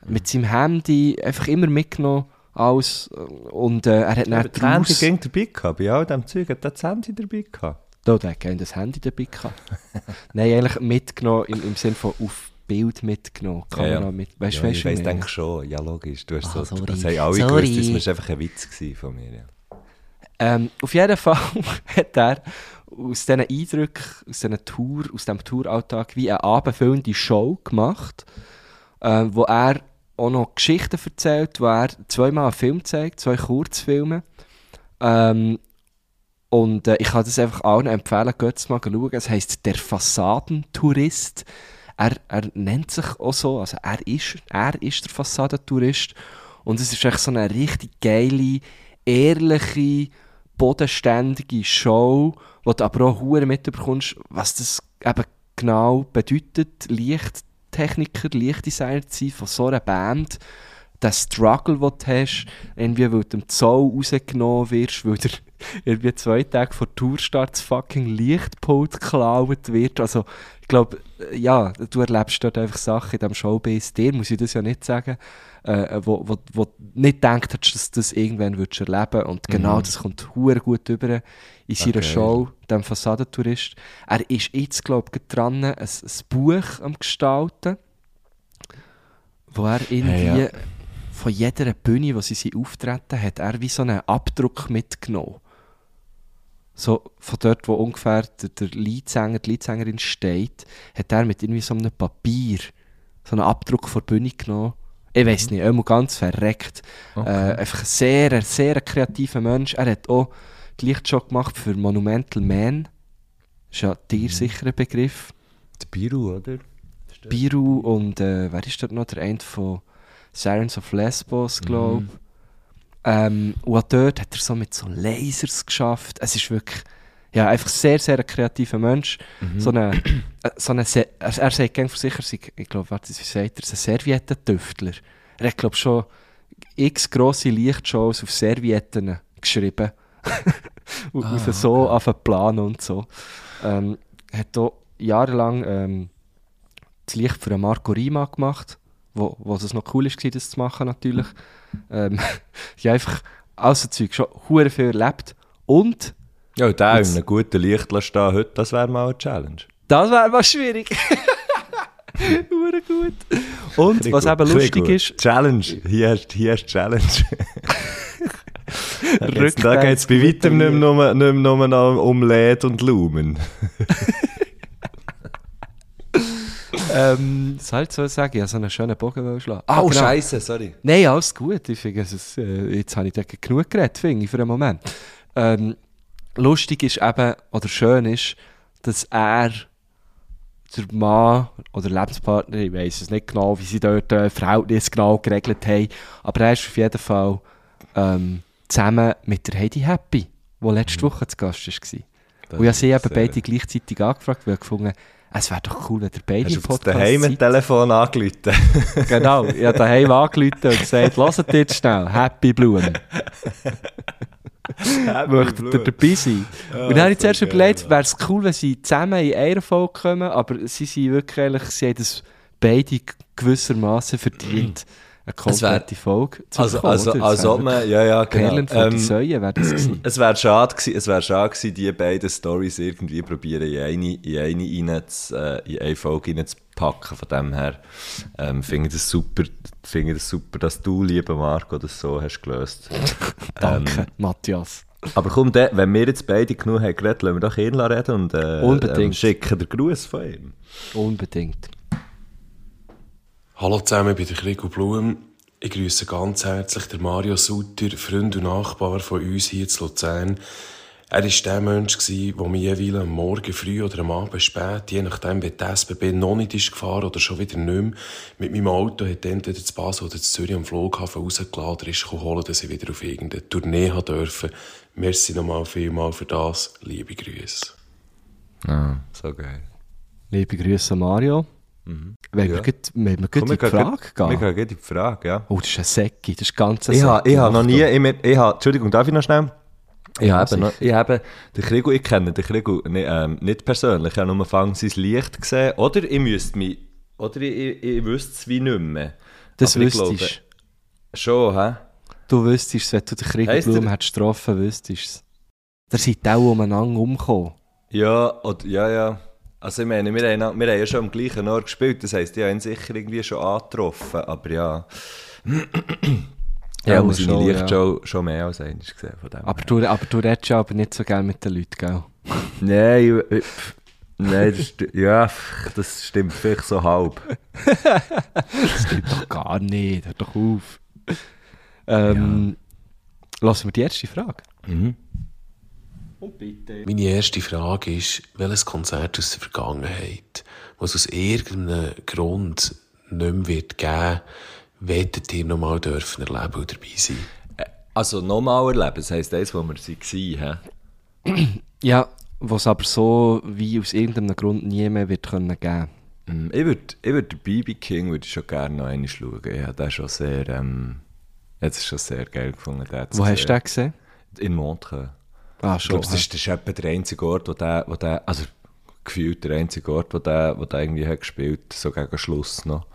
Mit seinem Handy, einfach immer mitgenommen, alles. Und äh, er hat Aber dann das Handy ging dabei gehabt, bei all dem Zeug hat er das Handy dabei gehabt. Da, der hat das Handy dabei gehabt. Nein, eigentlich mitgenommen, im, im Sinne von auf Bild mitgenommen. Kamera Ja, ja. mit. Weißt ja, weißt ich weiss, denke schon, ja logisch, du hast Ah, so, sorry. das haben alle Sorry. gewusst, das war einfach ein Witz von mir. Ja. Ähm, auf jeden Fall hat er aus diesen Eindrücken, aus diesem Tour, aus diesem Touralltag wie eine abendfüllende Show gemacht, äh, wo er auch noch Geschichten erzählt, wo er zweimal einen Film zeigt, zwei Kurzfilme. Ähm, und äh, ich kann das einfach allen empfehlen, geht mal schauen. Es heisst «Der Fassadentourist». Er, er nennt sich auch so, also er ist, er ist der Fassadentourist. Und es ist echt so eine richtig geile, ehrliche, bodenständige Show, wo du aber auch mitbekommst, was das eben genau bedeutet, Lichttechniker, Lichtdesigner zu sein von so einer Band. Der Struggle, den du hast, irgendwie, weil du im Zoll rausgenommen wirst, weil dir irgendwie zwei Tage vor Tourstart das fucking Lichtpult geklaut wird. Also, ich glaube, ja, du erlebst dort einfach Sachen in diesem Showbiz. Dir muss ich das ja nicht sagen, äh, wo, wo, wo nicht gedacht hast, dass du das irgendwann würdest erleben Und genau das kommt hure gut über in seiner Okay. Show, dem Fassadentourist. Er ist jetzt, glaube ich, dran, ein, ein Buch am Gestalten wo er irgendwie Hey, ja. von jeder Bühne, wo sie sie auftreten, hat er wie so einen Abdruck mitgenommen. So von dort, wo ungefähr der, der Leadsänger, die Leadsängerin steht, hat er mit irgendwie so einem Papier so einen Abdruck von der Bühne genommen. Ich weiß nicht, immer ganz verreckt. Äh, einfach ein sehr, sehr kreativer Mensch. Er hat auch die Lichtshow gemacht für Monumental Man. Ist ja ein Begriff. Der Biru, oder? Biru und äh, wer ist dort noch? Der eine von Sirens of Lesbos, glaube ich. Ähm, und dort hat er so mit so Lasers geschafft. Es ist wirklich, ja, einfach sehr, sehr kreativer Mensch. So eine, äh, so eine er, er sagt gerne für sich, er sei, ich glaube, warte, wie sagt er, ein Serviettentüftler. Er hat, glaube ich, schon x grosse Lichtshows auf Servietten geschrieben. und ah, so auf einen Plan und so. Ähm, hat auch jahrelang ähm, das Licht für Marco Rima gemacht, wo, wo es noch cool war, das zu machen natürlich. Ähm, ja, einfach all so Zeug schon hure viel erlebt. Und Ja, und der in einem guten Licht stehen heute, das wäre mal eine Challenge. das wäre mal schwierig. Hure gut. Und was eben lustig ist, Challenge, hier hast hier hast Challenge. da da geht es bei weitem nicht mehr, nur, nicht mehr nur noch um LED und Lumen. ähm, was halt soll ich sagen, ich habe so einen schönen Bogen schlagen. Ah, Oh, genau. Scheiße, sorry. Nein, alles gut. Ich finde, es ist, äh, jetzt habe ich da genug geredet, finde ich, für einen Moment. Ähm, lustig ist eben, oder schön ist, dass er, der Mann oder Lebenspartner, ich weiß es nicht genau, wie sie dort äh, Verhältnis genau geregelt haben, aber er ist auf jeden Fall ähm, zusammen mit der Heidi Happy, die letzte Woche zu Gast war. Und ich habe sie eben beide gleichzeitig angefragt, weil ich gefunden es wäre doch cool, wenn ihr beide Hast das Podcast daheim seid. mit Telefon angerufen? Genau, ich habe daheim angerufen und gesagt, hört jetzt schnell, Happy Blumen. Möchtet ihr dabei sein? und dann habe ich zuerst geil, überlegt, wäre es cool, wenn sie zusammen in einer Folge kommen, aber sie sind wirklich, ehrlich, sie haben das beide gewissermaßen verdient, eine Es wär- komplette Folge zu Also, bekommen, also, oder? als Das ob wär man, ja, ja, genau. Perlen von die Ähm, Säue wäre das gewesen. Es wäre schade gewesen, es wäre schade gewesen, die beiden Stories irgendwie probieren in eine, in eine, rein zu, äh, in eine Folge reinzupacken. Von dem her ähm, finde ich das super, finde ich das super, dass du, lieber Marco, das so hast gelöst. Danke, Ähm, Matthias. aber komm, der, wenn wir jetzt beide genug haben geredet, lassen wir doch ihn reden und äh, Unbedingt. ähm, schicken den Gruß von ihm. Unbedingt. Hallo zusammen, ich bin der Krigo Blum. Ich grüße ganz herzlich den Mario Sutter, Freund und Nachbar von uns hier zu Luzern. Er war der Mensch, gewesen, der mich jeweils am Morgen früh oder am Abend spät, je nachdem, wie die SBB noch nicht ist gefahren oder schon wieder nicht mehr, mit meinem Auto hat entweder zu Basel oder zu Zürich am Flughafen rausgeladen oder ist holen, dass ich wieder auf irgendeine Tournee haben dürfen. Merci nochmal vielmal für das. Liebe Grüße. Ah, so geil. Liebe Grüße Mario. Wenn wir Ja. wenn wir Komm, in die gehen Frage gleich- Wir gehen. gehen gleich in die Frage, ja. Oh, das ist ein Säcki, das ist ganz ein Ich habe Säcki. ich hab noch nie, ich, ich Entschuldigung, darf ich noch schnell? Ich Ja, habe noch, ich habe den Krigo, ich kenne den Krigo nicht, ähm, nicht persönlich, ich habe nur Fang sein Licht gesehen, oder ich müsste mich, oder ich, ich, ich wüsste es wie nicht mehr. Das Aber ich wüsstest glaube, Schon, hä? du. wüsstest wenn du den der- hättest getroffen, wüsstest es. Der seid auch umeinander umgekommen. Ja, oder, ja, ja. Also ich meine, wir haben, wir haben ja schon am gleichen Ort gespielt, das heisst, ich habe ihn sicher irgendwie schon angetroffen, aber ja. Ja, Ja, muss schon, seine Licht ja. schon, mehr als einmal gesehen von dem Aber du, aber du redest ja aber nicht so gerne mit den Leuten, gell? Nein, ich, ich, nein, das, ja, das stimmt vielleicht so halb. Das stimmt doch gar nicht, hör doch auf. Ähm, Lassen wir die erste Frage. Und bitte. Meine erste Frage ist, welches Konzert aus der Vergangenheit, was aus irgendeinem Grund nicht mehr wird geben, wettet ihr noch mal dürfen erleben und dabei sein? Also nochmal erleben, das heisst, das, wo wir waren, hä? Ja, was aber so wie aus irgendeinem Grund nie mehr wird können geben. Mm, Ich würde ich würd den BB King würd ich schon gerne noch einmal schauen. Ich habe den schon sehr, ähm, jetzt schon sehr geil gefunden. den zu Wo hast du den gesehen? In Montreux. Ah, Ich schon. glaube, das ist, das ist etwa der einzige Ort, wo der, wo der also gefühlt der einzige Ort, wo der, wo der irgendwie hat gespielt, so gegen Schluss noch.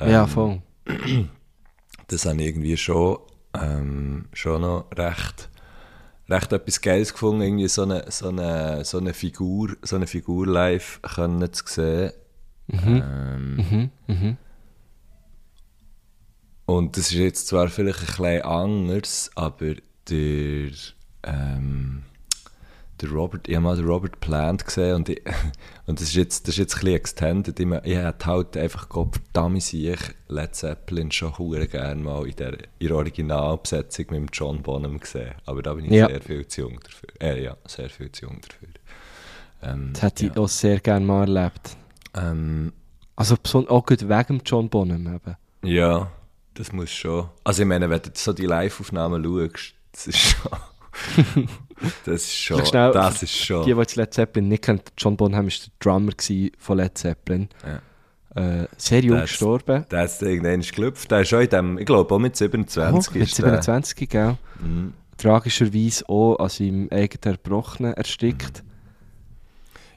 ja, voll. Das habe ich irgendwie schon, ähm, schon noch recht, recht etwas Geiles gefunden, irgendwie so eine, so eine, so eine Figur, so eine Figur live können zu sehen. Ähm, Und das ist jetzt zwar vielleicht ein bisschen anders, aber der, ähm, der Robert, ich habe mal den Robert Plant gesehen und, ich, und das, ist jetzt, das ist jetzt ein bisschen extended. Ich, ich hätte halt einfach, Gott verdammt sehe ich Led Zeppelin schon hure gerne mal in der, in der Originalbesetzung mit dem John Bonham gesehen. Aber da bin ich Ja. sehr viel zu jung dafür. Äh, ja, sehr viel zu jung dafür. Ähm, Das hätte ja. ich auch sehr gerne mal erlebt. Ähm, Also auch gut wegen dem John Bonham eben. Ja, das muss schon. Also ich meine, wenn du so die Live-Aufnahmen schaust, das ist schon... das ist schon... Schnell- das ist schon... Die, die jetzt Led Zeppelin nicht kennen, John Bonham war der Drummer von Led Zeppelin. Äh, sehr jung Das- gestorben. Der hat irgendwann gelüpft. Der ist schon in dem, ich glaube auch mit 27 Oh, mit ist der. 27, gell? Mhm. Tragischerweise auch an seinem eigenen Erbrochenen erstickt.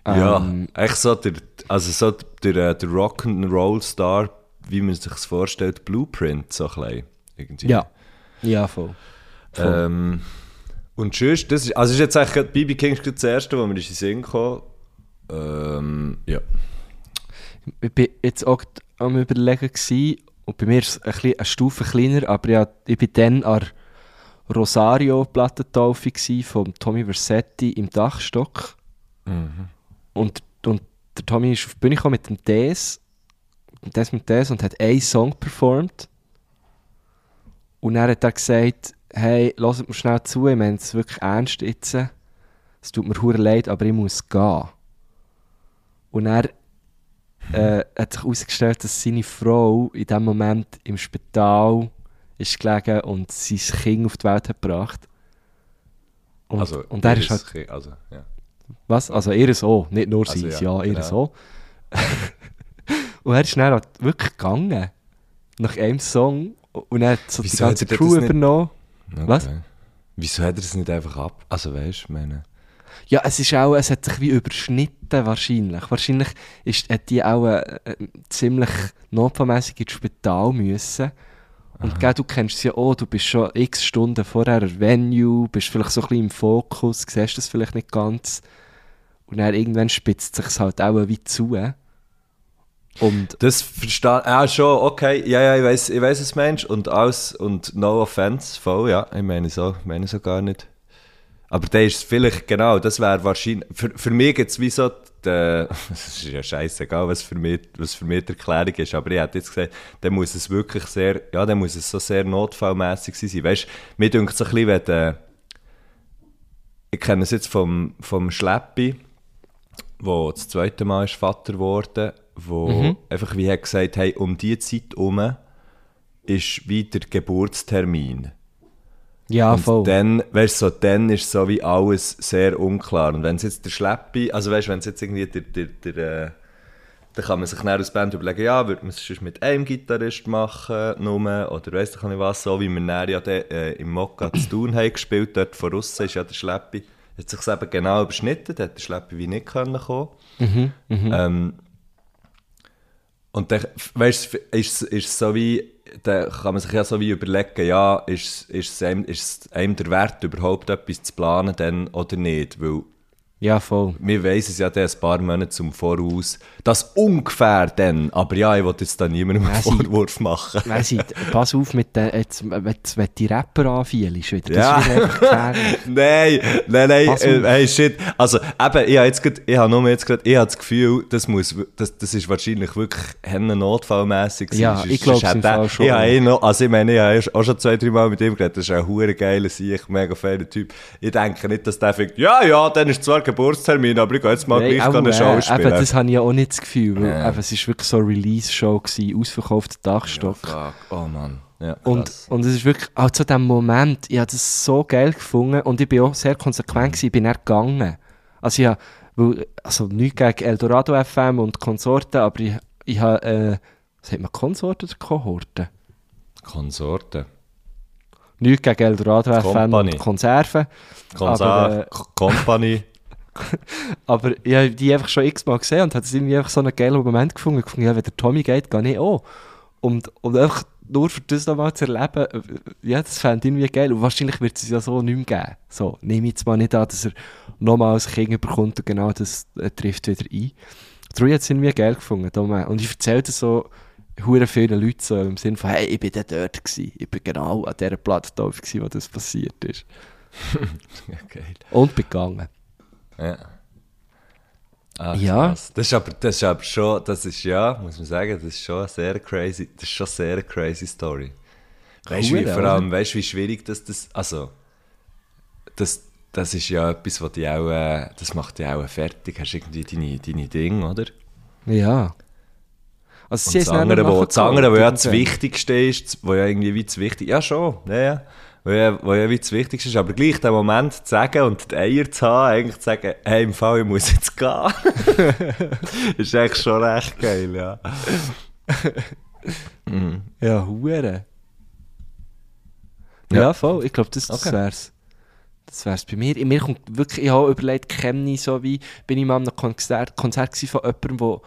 Ja, Ähm, echt so der, also so der, äh, der Rock'n'Roll-Star, wie man sich vorstellt, Blueprint, so ein bisschen. Irgendwie. Ja, ja, voll. voll. Ähm, und tschüss, das ist, also ist jetzt eigentlich BB King ist das erste, wo mir in den Sinn kam. Ähm, ja. Ich war jetzt auch am überlegen gewesen, und bei mir ist es ein bisschen eine Stufe kleiner, aber ja, ich war dann an Rosario-Plattentaufe von Tommy Versetti im Dachstock. Und, und der Tommy ist auf die Bühne gekommen mit dem Des, mit Des mit Des und hat einen Song performt. Und dann hat er gesagt, hey, lasst mir schnell zu, ich meine es wirklich ernst jetzt. Es tut mir hure leid, aber ich muss gehen. Und er äh, hat sich herausgestellt, dass seine Frau in dem Moment im Spital ist gelegen und sein Kind auf die Welt hat gebracht. Und, Also, und er ist halt, okay, also, ja. was? Also ihr so, nicht nur Also, sein, ja, ja, ihr genau. so. und er ist dann halt wirklich gegangen. Nach einem Song. Und er hat so Wieso die ganze Crew übernommen. Okay. Was? Wieso hat er es nicht einfach ab? Also weißt du, meine... Ja, es ist auch, es hat sich wie überschnitten wahrscheinlich. Wahrscheinlich ist, hat die auch äh, äh, ziemlich notfallmässig ins Spital müssen. Und gell, du kennst es ja auch, du bist schon x Stunden vorher am Venue, bist vielleicht so ein bisschen im Fokus, siehst das vielleicht nicht ganz. Und dann irgendwann spitzt sich halt auch wie zu. Und Das verstehe ah, schon, okay, ja, ja, ich weiß, ich weiß, du meinst. Und alles, und no offense, voll, ja, ich meine so, ich meine so gar nicht. Aber der ist vielleicht, genau, das wäre wahrscheinlich, für, für mich es wie so, es ist ja scheißegal, was für, mich, was für mich die Erklärung ist, aber ich hätte jetzt gesagt, dann muss es wirklich sehr, ja, dann muss es so sehr notfallmässig sein. Weißt du, mir denkt so ein bisschen, wenn ich kenne es jetzt vom, vom Schleppi, wo das zweite Mal ist Vater geworden, wo einfach wie hat gesagt, hey, um die Zeit herum ist wieder Geburtstermin. ja, und voll. dann, weißt du, so, dann ist so wie alles sehr unklar. Und wenn es jetzt der Schleppi, also weißt du, wenn es jetzt irgendwie der, der, der, äh, dann kann man sich dann als Band überlegen, ja, würde man es sonst mit einem Gitarrist machen, nur, oder weiss ich nicht was, so wie wir dann ja de, äh, im Mokka zu tun haben gespielt, dort von aussen ist ja der Schleppi, hat sich eben genau überschnitten, hat der Schleppi wie nicht können kommen. Ähm, und dann, weißt ist, ist so wie, da kann man sich ja so wie überlegen, ja, ist, ist, es einem, ist es einem der Wert, überhaupt etwas zu planen dann oder nicht, weil Ja, voll. wir wissen es ja dann ein paar Monate zum Voraus, das ungefähr dann, aber ja, ich will jetzt da niemandem einen Vorwurf machen. Weiss ich, pass auf mit den, jetzt, wenn, wenn die Rapper anfielst wieder, das Ja. ist wieder einfach gefährlich. nein, nein, nein, äh, hey, shit. Also, eben, ich habe jetzt grad, ich habe nur jetzt grad, ich habe das Gefühl, das muss, das, das ist wahrscheinlich wirklich hennen notfallmässig. Ja, ich im der- Fall schon. Ich habe eh noch, also ich meine, ich habe auch schon zwei, drei Mal mit ihm geredet, das ist ein hure geiler Sieg, mega fairer Typ. Ich denke nicht, dass der denkt, ja, ja, dann ist zwar Geburtstermin, aber ich gehe jetzt mal Nein, gleich auch, eine Show äh, spielen. eben, das habe ich ja auch nicht das Gefühl, weil Ja. eben, es war wirklich so eine Release-Show, gewesen, ausverkaufter Dachstock. Fuck, oh Mann. Ja, und, und es ist wirklich, auch zu diesem Moment, ich habe das so geil gefunden und ich bin auch sehr konsequent gewesen, ich bin dann gegangen. Also ich habe, weil, also nichts gegen Eldorado FM und Konsorten, aber ich, ich habe, äh, sagt man Konsorten oder Kohorten? Konsorten. Nichts gegen Eldorado FM Company. und Konserven. Konser Aber, äh, Company. Aber ich habe die einfach schon x-mal gesehen und habe es irgendwie einfach so einen geilen Moment gefunden. Ich gefunden, ja, wenn der Tommy geht, gehe ich auch. Und, und einfach nur für das nochmal zu erleben, ja, das fände ich irgendwie geil. Und wahrscheinlich wird es ja so nicht mehr geben. So, nehme ich jetzt mal nicht an, dass er nochmal ein Kind bekommt und genau das äh, trifft wieder ein. Darum hat es irgendwie geil gefunden. Und ich erzähle das so hure vielen Leuten so im Sinne von, hey, ich bin da dort gewesen. Ich bin genau an dieser Plattentaufe gewesen, wo das passiert ist. Geil. Und bin gegangen. Ja. Ah, Ja. krass. Das ist aber, das ist aber schon, das ist ja, muss man sagen, das ist schon eine sehr crazy, das ist schon eine sehr crazy Story. Weißt du, wie, vor allem, weißt du, wie schwierig das, das, also, das, das ist ja etwas, was dich auch, äh, das macht dich auch fertig, hast irgendwie deine, deine Dinge, oder? Ja. Also, sie das andere, wo, das andere, wo ja das. Wichtigste ist, wo ja irgendwie wie das Wichtigste, ja schon, ja, ja, wo ja, wo ja wie das Wichtigste ist, aber gleich den Moment zu sagen und die Eier zu haben, eigentlich zu sagen, hey, im Fall, ich muss jetzt gehen, ist eigentlich schon recht geil, ja. Mhm. Ja, hure. Ja, Ja. voll. Ich glaube, das, das Okay. wär's. Das wär's bei mir. Mir kommt wirklich, ich habe überlegt, kenne so wie, bin ich mal an einem Konzert, Konzert von jemandem, wo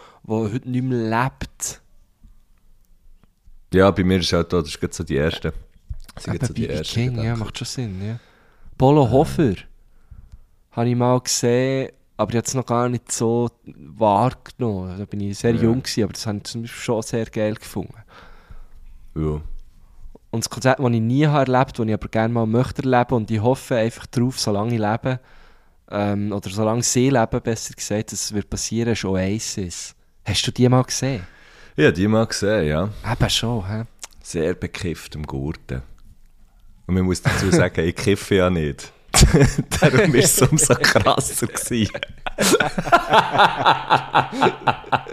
heute nicht mehr lebt. Ja, bei mir ist halt da, das ist gerade so die erste. Das sind Eben so B.B. King, ja, macht schon Sinn, ja. Polo Hofer habe ich mal gesehen, aber jetzt noch gar nicht so wahrgenommen. Da bin ich sehr Ja. jung gewesen, aber das habe ich zum Beispiel schon sehr geil gefunden. Ja. Und das Konzert, das ich nie habe erlebt habe, das ich aber gerne mal möchte erleben und ich hoffe einfach darauf, solange ich lebe, ähm, oder solange sie leben, besser gesagt, dass es wird passieren, ist Oasis. Hast du die mal gesehen? Ich habe die mal gesehen, ja. Eben schon, hä? Sehr bekifft im Gurten. Und man muss dazu sagen, ich kiffe ja nicht. Darum war es umso krasser. gewesen.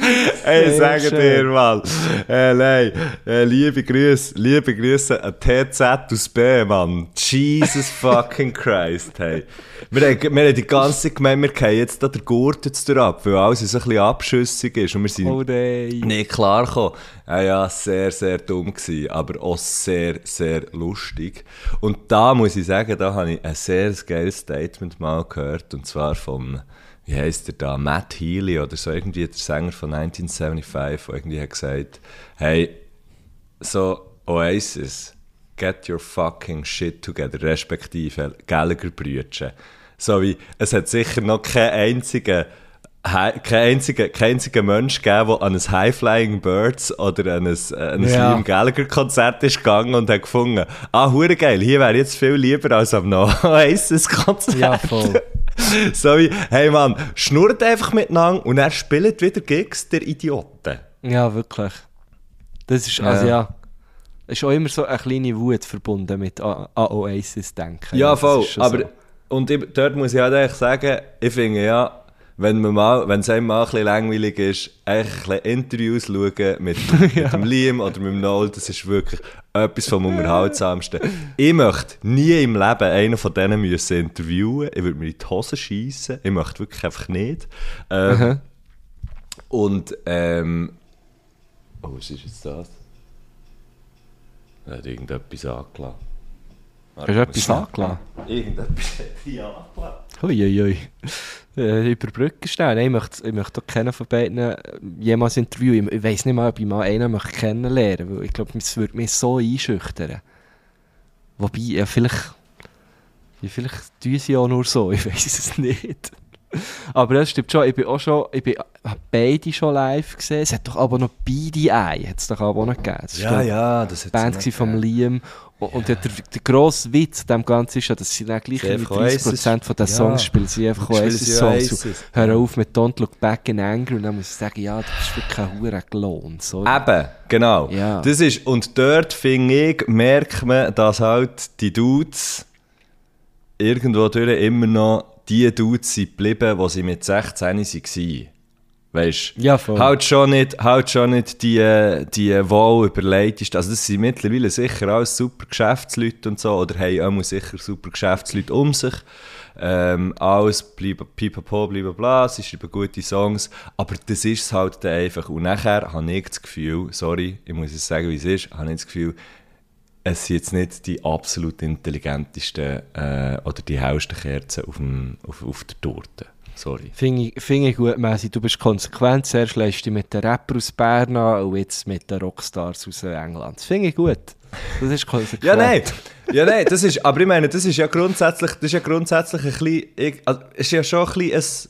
hey, sage schön. dir mal. Äh, nein, äh, liebe Grüße, liebe Grüße an TZ aus B, Mann. Jesus fucking Christ, hey. Wir haben, wir haben die ganze Zeit gemeint, wir gehen jetzt da den Gurt jetzt ab, weil alles so ein bisschen abschüssig ist und wir sind Oh nicht klar gekommen. Ja, ja, sehr, sehr dumm gewesen, aber auch sehr, sehr lustig. Und da muss ich sagen, da habe ich ein sehr geiles Statement mal gehört, und zwar von, wie heisst der da, Matt Healy oder so, irgendwie der Sänger von 1975, der irgendwie hat gesagt, hey, so Oasis, get your fucking shit together, respektive Gallagher-Brütchen. So wie, es hat sicher noch keinen einzigen kein einziger, kein einziger Mensch gegeben, der an ein High-Flying Birds oder an ein, an ein Ja. Liam Gallagher-Konzert ist gegangen und hat gefunden, ah, hure geil, hier wäre jetzt viel lieber als am Oasis-Konzert. Ja, voll. so wie, hey Mann, schnurrt einfach miteinander und er spielt wieder Gigs, der Idioten. Ja, wirklich. Das ist, also Ja. ja, ist auch immer so eine kleine Wut verbunden mit an an Oasis denken. Ja, voll. Aber so. und ich, dort muss ich halt eigentlich sagen, ich finde ja, wenn man mal, wenn es einem mal ein bisschen langweilig ist, eigentlich ein bisschen Interviews schauen mit, mit dem Liam oder mit dem Noel, das ist wirklich etwas vom Unterhaltsamsten. ich möchte nie im Leben einen von denen müssen interviewen. Ich würde mir in die Hose schießen. Ich möchte wirklich einfach nicht. Ähm, und ähm, oh, was ist jetzt das? Er hat irgendetwas angelassen. Hast du etwas angelassen? Irgendetwas hat die angelassen. Uiuiui. Äh, überbrücken schnell. Nein, ich möchte, ich möchte keinen von beiden äh, jemals interviewen. Ich, ich weiss nicht mal, ob ich mal einen möchte kennenlernen weil ich glaube, es würde mich so einschüchtern. Wobei, ja, vielleicht, ja, vielleicht tun sie auch nur so, ich weiß es nicht. Aber das stimmt schon, ich bin auch schon, ich bin, habe beide schon live gesehen. Es hat doch aber noch beide Eye, hat es doch aber auch noch gegeben. Das Ja, ja, das hat Band gewesen vom Liam. Und, und der, der grosse Witz an dem Ganzen ist ja, dass sie dann gleich Sie mit einfach 30% von den Ja. Songs spielen sie einfach Spielen sie Songs. Oasis. und Hören auf mit Don't Look Back in Anger und dann muss ich sagen, ja, das ist wirklich kein Huren gelohnt. Sorry. Eben, genau. Ja. Das ist, und dort, finde ich, merkt man, dass halt die Dudes irgendwo durch immer noch die Dudes sind geblieben, die sie mit 16 waren. Weißt Ja, voll. Halt schon nicht, halt schon nicht die, die wohl überlegtesten. Also, das sind mittlerweile sicher alles super Geschäftsleute und so, oder haben auch sicher super Geschäftsleute um sich. Ähm, alles bleiben, pipapo, bleiben bla, sie schreiben gute Songs, aber das ist es halt dann einfach. Und nachher habe ich das Gefühl, sorry, ich muss es sagen, wie es ist, habe ich das Gefühl, es sind jetzt nicht die absolut intelligentesten äh, oder die hellsten Kerzen auf, dem, auf, auf der Torte. Sorry. Finde ich, find ich gut, Messi. Du bist konsequent. Zuerst lässt du mit den Rapper aus Bern an und jetzt mit den Rockstars aus England. Finde ich gut. Das ist konsequent. Ja, nein. Ja, nein, das ist, aber ich meine, das ist ja grundsätzlich, das ist ja grundsätzlich ein bisschen, also, ist ja schon ein bisschen ein,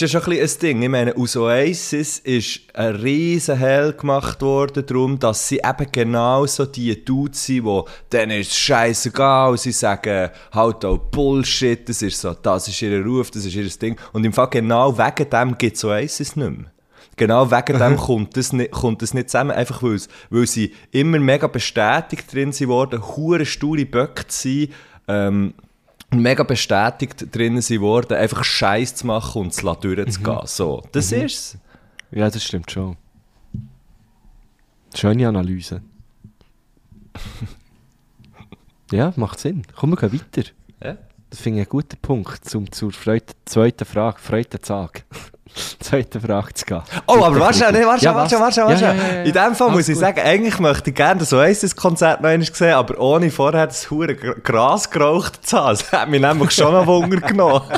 ist ja schon ein ein Ding. Ich meine, aus Oasis ist ein riesen Hell gemacht worden darum, dass sie eben genau so die Dudes sind, die denen ist es scheißegal, sie sagen halt auch Bullshit, das ist so, das ist ihr Ruf, das ist ihr Ding. Und im Fall genau wegen dem gibt es Oasis nicht mehr. Genau wegen dem kommt das nicht, kommt das nicht zusammen, einfach weil, sie immer mega bestätigt drin sind worden, hure sture Böcke sein, ähm, mega bestätigt drin sind worden, einfach Scheiß zu machen und es durchzugehen. So, das ist's. Ja, das stimmt schon. Schöne Analyse. ja, macht Sinn. Komm, wir gehen weiter. Ja. Das finde ich einen guten Punkt, um zur Freude, zweiten Frage, Freudenzag. zweite Frage zu gehen. Oh, aber warte schnell, warte schnell, warte warte ja. In dem Fall muss ich sagen, eigentlich möchte ich gerne das Oasis-Konzert noch einmal sehen, aber ohne vorher das hure Gr- Gras geraucht zu haben. Das hat mich nämlich schon noch Wunder genommen.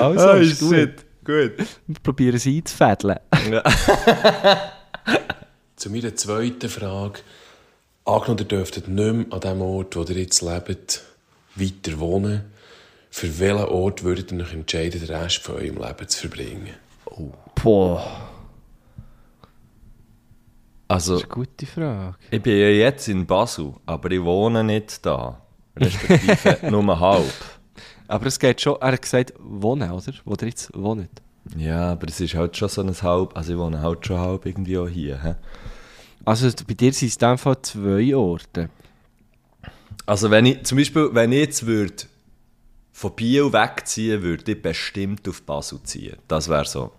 Also, Oh, ist gut. shit. Gut. Wir probieren es einzufädeln. Zu meiner zweiten Frage. Angenommen, ihr dürftet nicht mehr an dem Ort, wo ihr jetzt lebt, weiter wohnen. Für welchen Ort würdet ihr euch entscheiden, den Rest von eurem Leben zu verbringen? Boah, Also, das ist eine gute Frage. ich bin ja jetzt in Basel, aber ich wohne nicht da. Respektive nur halb. Aber es geht schon, er hat gesagt, wohnen, oder? Wo ihr jetzt wohnt. Ja, aber es ist halt schon so ein halb, also ich wohne halt schon halb irgendwie auch hier. He? Also bei dir sind es in dem Fall zwei Orte. Also wenn ich, zum Beispiel, wenn ich jetzt würde von Biel wegziehen, würde ich bestimmt auf Basel ziehen. Das wäre so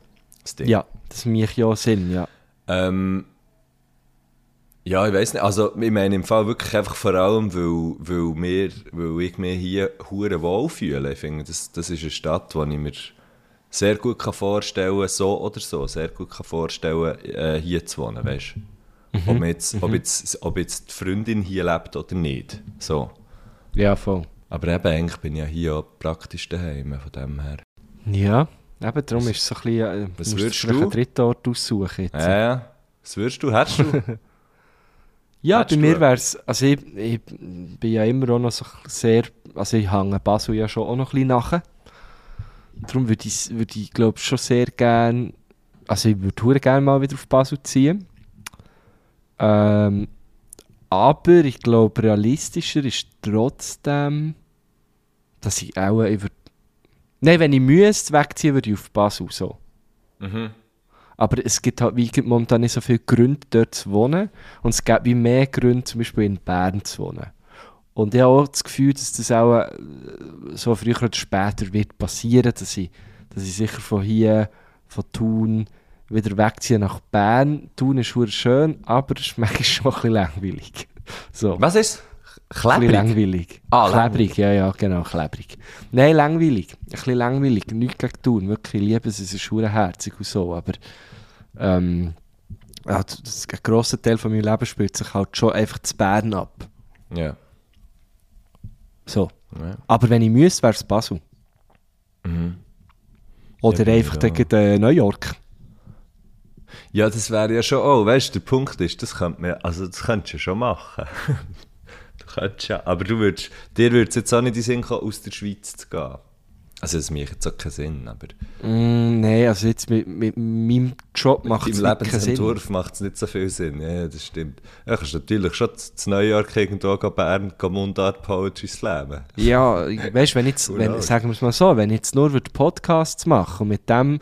das Ding. Ja, das macht ja Sinn, ja. Ähm, ja, ich weiß nicht. Also, ich meine im Fall wirklich einfach vor allem, weil, weil, wir, weil ich mich hier hure wohl fühle. Ich finde, das, das ist eine Stadt, die ich mir sehr gut kann vorstellen so oder so, sehr gut kann vorstellen äh, hier zu wohnen, weißt du? Ob, jetzt, ob, jetzt, ob jetzt die Freundin hier lebt oder nicht. So. Ja, voll. Aber eben, eigentlich bin ich ja hier auch praktisch daheim, von dem her. Ja, eben darum ist es so ein bisschen, äh, Was würdest du? einen dritten Ort aussuchen jetzt. Ja, ja. Was würdest du? Hättest du? Ja, Hättest bei mir wäre es, also ich, ich bin ja immer auch noch so sehr, also ich hänge Basel ja schon auch noch ein bisschen nachher. Darum würde ich, würde ich glaube schon sehr gerne, also ich würde gerne mal wieder auf Basel ziehen. Ähm, aber ich glaube realistischer ist trotzdem, dass ich auch, würd, nein, wenn ich müsste wegziehen, würde ich auf Basel so. mhm. Aber es gibt halt wie momentan nicht so viele Gründe, dort zu wohnen. Und es gibt wie mehr Gründe, zum Beispiel in Bern zu wohnen. Und ich habe auch das Gefühl, dass das auch äh, so früher oder später wird passieren, dass ich, dass ich sicher von hier, von Thun, wieder wegziehe nach Bern. Thun ist schön, aber es ist manchmal schon ein bisschen langweilig. So. Was ist? Klebrig? langweilig. Ah, klebrig, ja, ja, genau, klebrig. Nein, langweilig. Ein bisschen langweilig. Nichts gegen tun. Wirklich, ich liebe es, es ist schon herzig und so, aber ähm, ja, das, ein grosser Teil von meinem Leben spielt sich halt schon einfach zu Bern ab. Ja. So. ja. Aber wenn ich müsste, wäre es Basel. Mhm. Oder Ja, einfach gleich, äh, New York. Ja, das wäre ja schon auch, weißt du, der Punkt ist, das könnte man, also das könntest du ja schon machen. du könntest ja, aber du würdest, dir würde es jetzt auch nicht in den Sinn kommen, aus der Schweiz zu gehen. Also es macht jetzt auch keinen Sinn, aber Mm, Nein, also jetzt mit, mit meinem Job macht es im keinen Sinn. Lebensentwurf macht es nicht so viel Sinn. Ja, das stimmt. Ja, kannst natürlich schon zu New York irgendwo gehen, Bern, gehen Mundart Poetry slammen. Ja, weißt du, wenn jetzt, wenn, sagen wir es mal so, wenn ich jetzt nur Podcasts machen und mit dem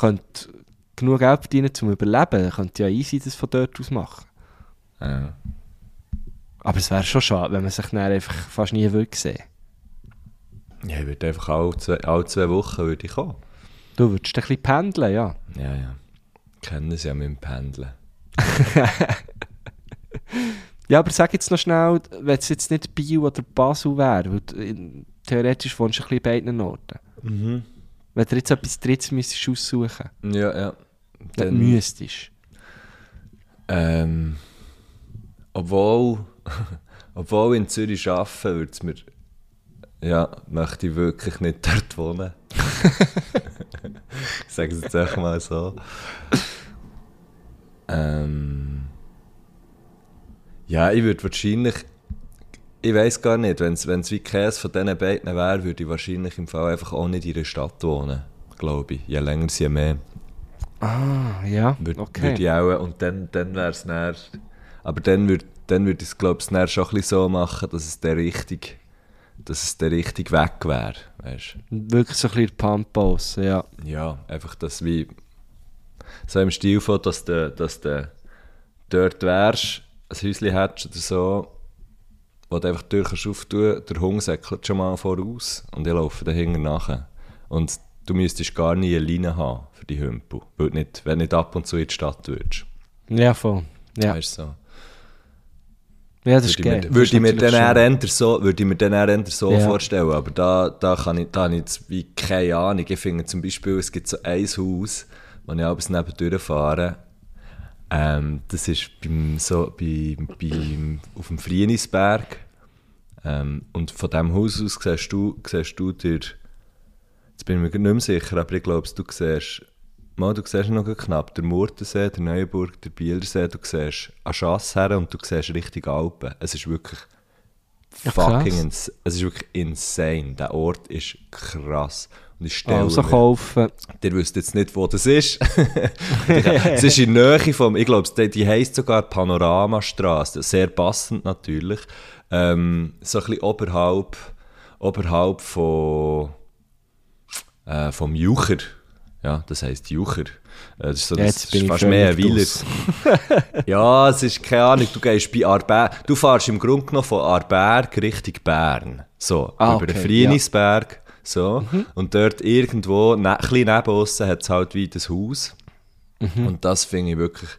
könnte genug Geld verdienen zum Überleben, dann könnte ja easy das von dort aus machen. Ja. Aber es wäre schon schade, wenn man sich dann einfach fast nie würde sehen. ja, ich würde einfach alle zwei, alle zwei Wochen würde ich kommen. Du würdest ein bisschen pendeln, ja. Ja, ja. Kennen es ja mit dem Pendeln. Ja, aber sag jetzt noch schnell, wenn es jetzt nicht Bio oder Basel wäre, weil du theoretisch wohnst du ein bisschen in beiden Orten. Mhm. Wenn du jetzt etwas Drittes müsstest aussuchen Ja, ja. Dann müsstest Ähm, obwohl, obwohl in Zürich arbeiten, würde es mir. Ja, möchte ich wirklich nicht dort wohnen. ich sage es jetzt einfach mal so. Ähm, ja, ich würde wahrscheinlich. ich weiß gar nicht, wenn es wie Käse von diesen beiden wäre, würde ich wahrscheinlich im Fall einfach auch nicht in einer Stadt wohnen, glaube ich. Je länger, je mehr. Ah, ja, Würde okay. würd ich auch, und dann, dann wäre es näher, aber dann würde dann würd ich es, glaube ich, näher schon ein bisschen so machen, dass es der richtig, dass es der richtig weg wäre, weißt Wirklich so ein bisschen Pampas, ja. Ja, einfach das wie, so im Stil von, dass du, dass du dort wärst, ein Häuschen hättest oder so, wo du einfach durch kannst auftun, der Hund säckelt schon mal voraus und ich laufe dahinter nachher. Und du müsstest gar nie eine Leine haben für die Hümpel, weil nicht, wenn du nicht ab und zu in die Stadt würdest. Ja, voll. Ja, Weißt du, so. ja das ist Würde ich geil. mir, würde ich mir ist dann eher so, würde ich mir dann eher so Ja. vorstellen, aber da, da, kann ich, da habe ich jetzt wie keine Ahnung. Ich finde zum Beispiel, es gibt so ein Haus, wo ich abends nebendurch fahre. Ähm, das ist beim, so, bei, beim, auf dem Frienisberg. Ähm, und von diesem Haus aus siehst du, siehst du dir, jetzt bin ich mir nicht mehr sicher, aber ich glaube, du siehst, mal, du siehst noch knapp den Murtensee, der Neuenburg, der Bielersee, du siehst an Schass her und du siehst richtig Alpen. Es ist wirklich Ja, fucking ins es ist wirklich insane. Der Ort ist krass. Und ich stelle Also mir, kaufen. Ihr wisst jetzt nicht, wo das ist. es ist in der Nähe vom, ich glaube, die, die heisst sogar Panoramastraße. Sehr passend natürlich. Ähm, so ein bisschen oberhalb, oberhalb von, äh, vom Jucher. Ja, das heisst Jucher. Äh, Das ist, so, das Jetzt bin ist ich fast mehr ein völlig Weiler. draus. Ja, es ist keine Ahnung, du gehst bei Arberg, du fährst im Grunde genommen von Arberg Richtung Bern. So, Ah, über den okay, Frienisberg. So. Und dort irgendwo, ne, ein bisschen neben uns, hat es halt wie das Haus. Und das finde ich wirklich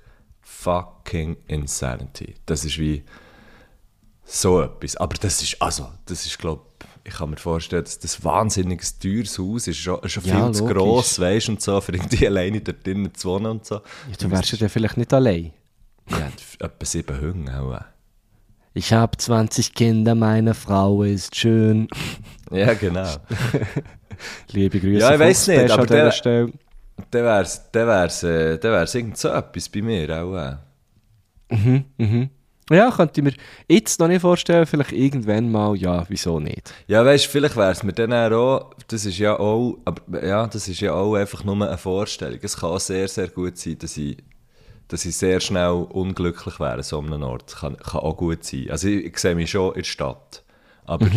fucking Insanity. Das ist wie so etwas. Aber das ist, also, das ist, glaube ich, kann mir vorstellen, dass das wahnsinnig teures Haus ist schon, schon viel Ja, zu gross, weißt und so, für irgendwie alleine dort drinnen zu wohnen und so. Ja, du wärst ja dann vielleicht nicht allein. Ja, etwa sieben Hunde auch. Ich habe 20 Kinder, meine Frau ist schön. Ja, genau. Liebe Grüße. Ja, ich weiss nicht, aber der- Stelle. Dann wär's, dann wär's, äh, dann wär's irgend so etwas bei mir auch. Äh. Mhm, mhm. Ja, könnte ich mir jetzt noch nicht vorstellen, vielleicht irgendwann mal, ja, wieso nicht? Ja, weißt du, vielleicht wär's mir dann auch, das ist ja auch, aber ja, das ist ja auch einfach nur eine Vorstellung. Es kann sehr, sehr gut sein, dass ich, dass ich sehr schnell unglücklich wäre an so einem Ort. Kann, kann auch gut sein. Also ich, ich sehe mich schon in der Stadt. Aber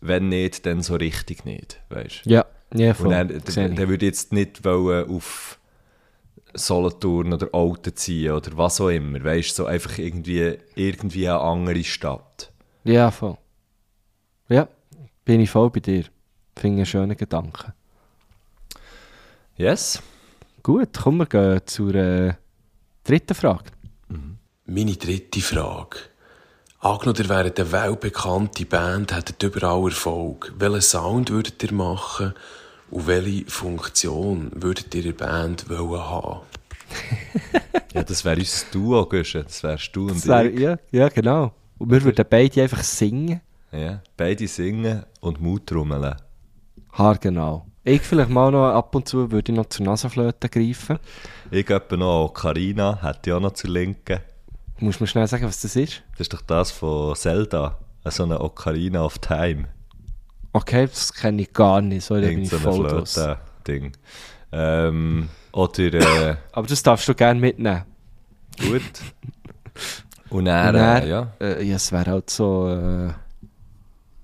wenn nicht, dann so richtig nicht, weißt du. Ja, ja, Und voll. dann, Sehe dann, ich. dann würde ich jetzt nicht wollen auf Solothurn oder Alten ziehen oder was auch immer. Weißt du, so einfach irgendwie, irgendwie eine andere Stadt. Ja, voll. Ja, bin ich voll bei dir. Finde ich einen schönen Gedanken. Yes? Gut, kommen wir gehen zur äh, dritten Frage. Meine dritte Frage. Angenommen, ihr wäret eine weltbekannte Band, hättet überall Erfolg. Welchen Sound würdet ihr machen und welche Funktion würdet ihr in der Band wollen haben? Ja, das wäre unser Duo, Guschen. Das wärst du und Das wär, ich. ja, ja, genau. Und wir würden beide einfach singen. Ja, beide singen und Mut trommeln. Haargenau. Ich vielleicht mal noch ab und zu würde ich noch zur Nasenflöte greifen. Ich etwa noch Ocarina, hätte ich auch noch zur Linken. Muss mir schnell sagen, was das ist? Das ist doch das von Zelda. So eine Ocarina of Time. Okay, das kenne ich gar nicht. So, da bin ich so voll draus. Flöte-Ding. Ähm, oder, äh, Aber das darfst du gerne mitnehmen. gut. Und dann, Und dann, äh, ja. Äh, ja, es wäre halt so... Äh,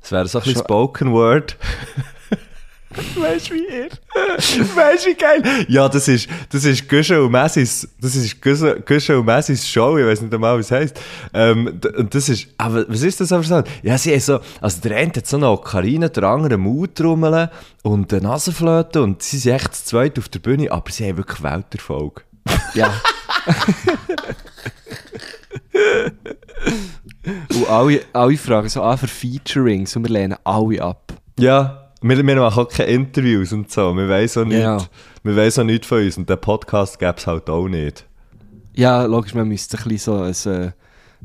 Es wäre so ein bisschen Spoken Word. weißt du, wie ihr? weißt du, wie geil? Ja, das ist, das ist Guschen und Messis, das ist Guschen und Messis Show, ich weiß nicht einmal, wie es heisst. Ähm, und das ist, aber was ist das aber so? Ja, sie haben so, also der eine hat so eine Ocarina, der andere Mautrummeln und eine Nasenflöte und sie sind echt zu zweit auf der Bühne, aber sie haben wirklich Welterfolg. ja. und alle, alle fragen so an für Featurings und wir lehnen alle ab. Ja, wir, wir machen auch keine Interviews und so, wir weiss auch nicht, Ja. wir weiss auch nichts von uns und den Podcast gäbe es halt auch nicht. Ja, logisch, man müsste ein so ein, äh,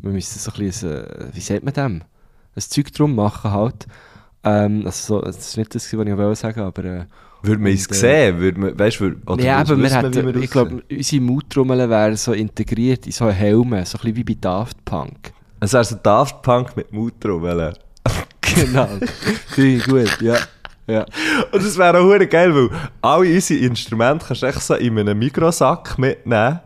man müsste so ein äh, wie sagt man dem? Ein Zeug drum machen halt. Ähm, also so, das ist nicht das, was ich wollte sagen, aber... Äh, Würde man es äh, sehen? Würde man, weißt, du, würd- oder ja, aber wir hätten, wir ich glaube, unsere Mautrummeln wären so integriert in so einen Helm, so ein bisschen wie bei Daft Punk. Es wäre so Daft Punk mit weil. Genau. Finde ich gut, ja. Ja. Und es wäre auch hure geil, weil alle unsere Instrumente kannst du echt so in einem Mikrosack mitnehmen.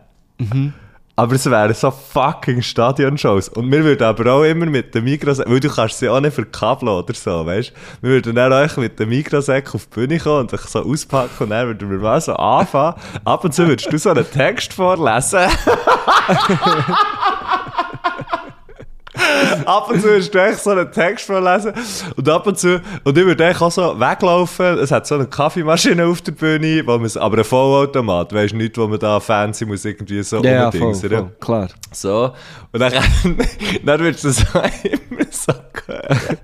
Aber es wären so fucking Stadionshows. Und wir würden aber auch immer mit dem Mikrosack, weil du kannst sie auch nicht verkabeln oder so, weißt Wir würden dann auch mit dem Mikrosack auf die Bühne kommen und dich so auspacken und dann würden wir mal so anfangen. Ab und zu würdest du so einen Text vorlesen. ab und zu du echt so einen Text vorlesen. Und ab und zu, und ich würde auch so weglaufen, es hat so eine Kaffeemaschine auf der Bühne, wo man, aber ein Vollautomat, weißt du, nicht, wo man da fancy muss irgendwie so Ja, ja, voll, voll, klar. So, und dann, dann würdest du so immer so hören.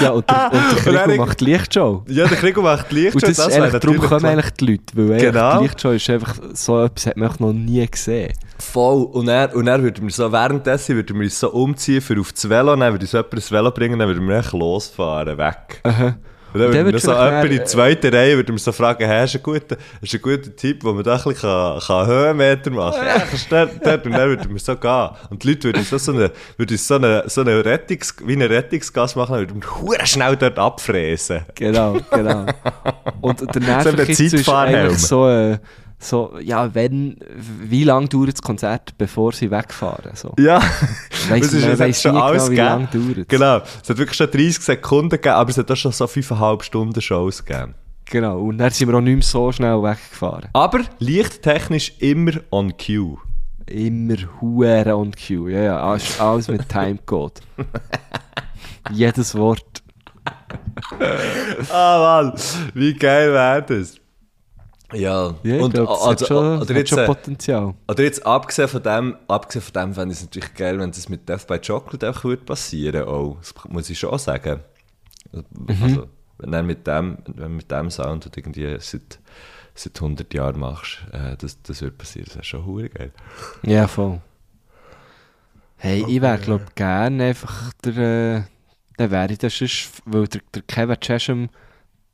Ja, und der, und der Und dann- Krigo macht Lichtshow. Ja, der Krieg macht Licht Und das, wäre eigentlich, darum kommen klar. eigentlich die Leute, weil Genau. die Lichtshow ist einfach so etwas, hat man noch nie gesehen. Voll. Und er, und er würde mir so, währenddessen würde mir so umziehen für auf das Velo, dann würde uns jemand ins Velo bringen, dann würde mir echt losfahren, weg. Aha. Und dann würde so jemand in die zweite Reihe würde mir so fragen, hey, ist ein guter, ist ein guter Tipp, wo man da ein bisschen kann, kann Höhenmeter machen kann. Ja, dort, dort. Und dann würde mir so gehen. Und die Leute würden so, so eine, würden so eine, so eine Rettungs, wie eine Rettungsgas machen, würden mir schnell dort abfräsen. Genau, genau. Und der So ein Nervenkitzel ist eigentlich so, äh, so, ja, wenn, wie lange dauert das Konzert, bevor sie wegfahren? So. Ja. Weiss Das ist- man weiss schon nie alles genau, wie gegeben. lange dauert Genau. Es hat wirklich schon 30 Sekunden gegeben, aber es hat auch schon so 5,5 Stunden Shows gegeben. Genau, und dann sind wir auch nicht mehr so schnell weggefahren. Aber lichttechnisch immer on cue. Immer Huren und Q. Ja, ja, alles, alles mit Timecode. Jedes Wort. Ah, Mann, wie geil wäre das? Ja, Ja, und glaub, das also, hat schon, oder, jetzt, schon äh, Potenzial. oder jetzt abgesehen von dem, abgesehen von dem fände ich es natürlich geil, wenn das mit Death by Chocolate auch würde passieren auch. Das muss ich schon sagen. Mhm. Also, wenn du mit dem, wenn mit dem Sound und irgendwie seit, seit 100 Jahren machst, äh, das, das wird passieren. Das wäre schon hure geil. Ja, voll. Hey, ich wäre, glaube ich, gerne einfach der, äh, der wäre ich das sonst, weil der, der Kevin Chesham,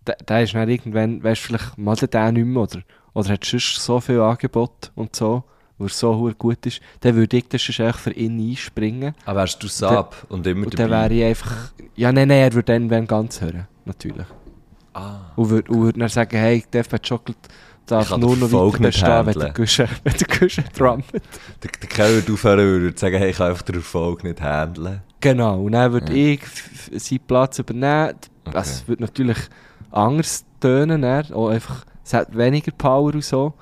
der, der ist dann irgendwann, weißt du, vielleicht mal der der nicht mehr, oder, oder hat sonst so viel Angebot und so, wo er so gut ist, dann würde ich das echt für ihn einspringen. Aber wärst du Sab und immer Und dann dabei? wäre ich einfach, ja, nein, nein, er würde dann wenn ganz hören, natürlich. Ah. Und würde, und würde dann sagen, hey, by Chocolate Ich darf nur den noch weiter bestehen, wenn der Guschen, wenn der Guschen drummet. Der, der Kerl würde aufhören und würde sagen, hey, ich kann einfach den Erfolg nicht handeln. Genau, und dann würde ich f- f- seinen Platz übernehmen. Okay. Es würde natürlich anders tönen, dann. auch einfach, es hat weniger Power und so.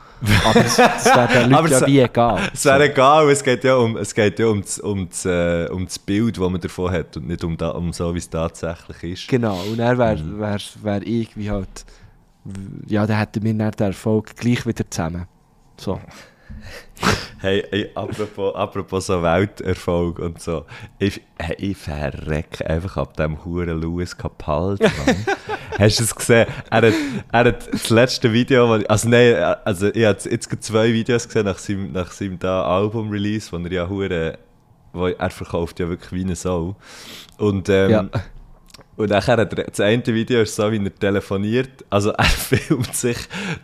Aber es, es wäre den Leuten ja wie egal. Es wäre egal, es geht ja um, es geht ja um, das, um, das, äh, um das Bild, das man davon hat und nicht um, da, um so, wie es tatsächlich ist. Genau, und dann wäre Mhm. wär, wär ich wie halt, ja, dann hätten wir dann den Erfolg gleich wieder zusammen. So. Hey, hey apropos, apropos so Welterfolg und so. Ich, hey, ich verrecke einfach ab dem Huren Louis Capaldi. Hast du es gesehen? Er hat, er hat das letzte Video, also nein, also ich habe jetzt zwei Videos gesehen nach seinem, nach seinem da Album-Release, wo er ja Huren, wo er verkauft ja wirklich wie eine Sau. Und, ähm, Ja. Und nachher er, das eine Video ist so, wie er telefoniert. Also er filmt sich,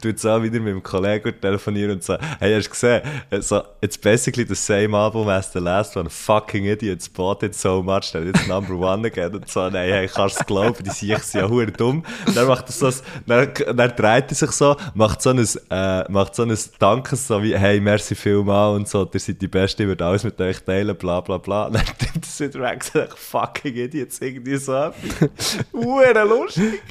tut so wieder mit dem Kollegen telefonieren und so, hey, hast du gesehen? So, it's basically the same album as the last one. Fucking idiots bought it so much that it's number one again. Und so, nein, hey, kannst du glauben, die sind ja hure dumm. Dann macht er so, dann, dann dreht er sich so, macht so ein, äh, macht so ein Dankes, so wie, hey, merci vielmal und so, ihr seid die Beste, ich würde alles mit euch teilen, bla bla bla. Dann nimmt er es und fucking idiots, irgendwie so. Hure lustig.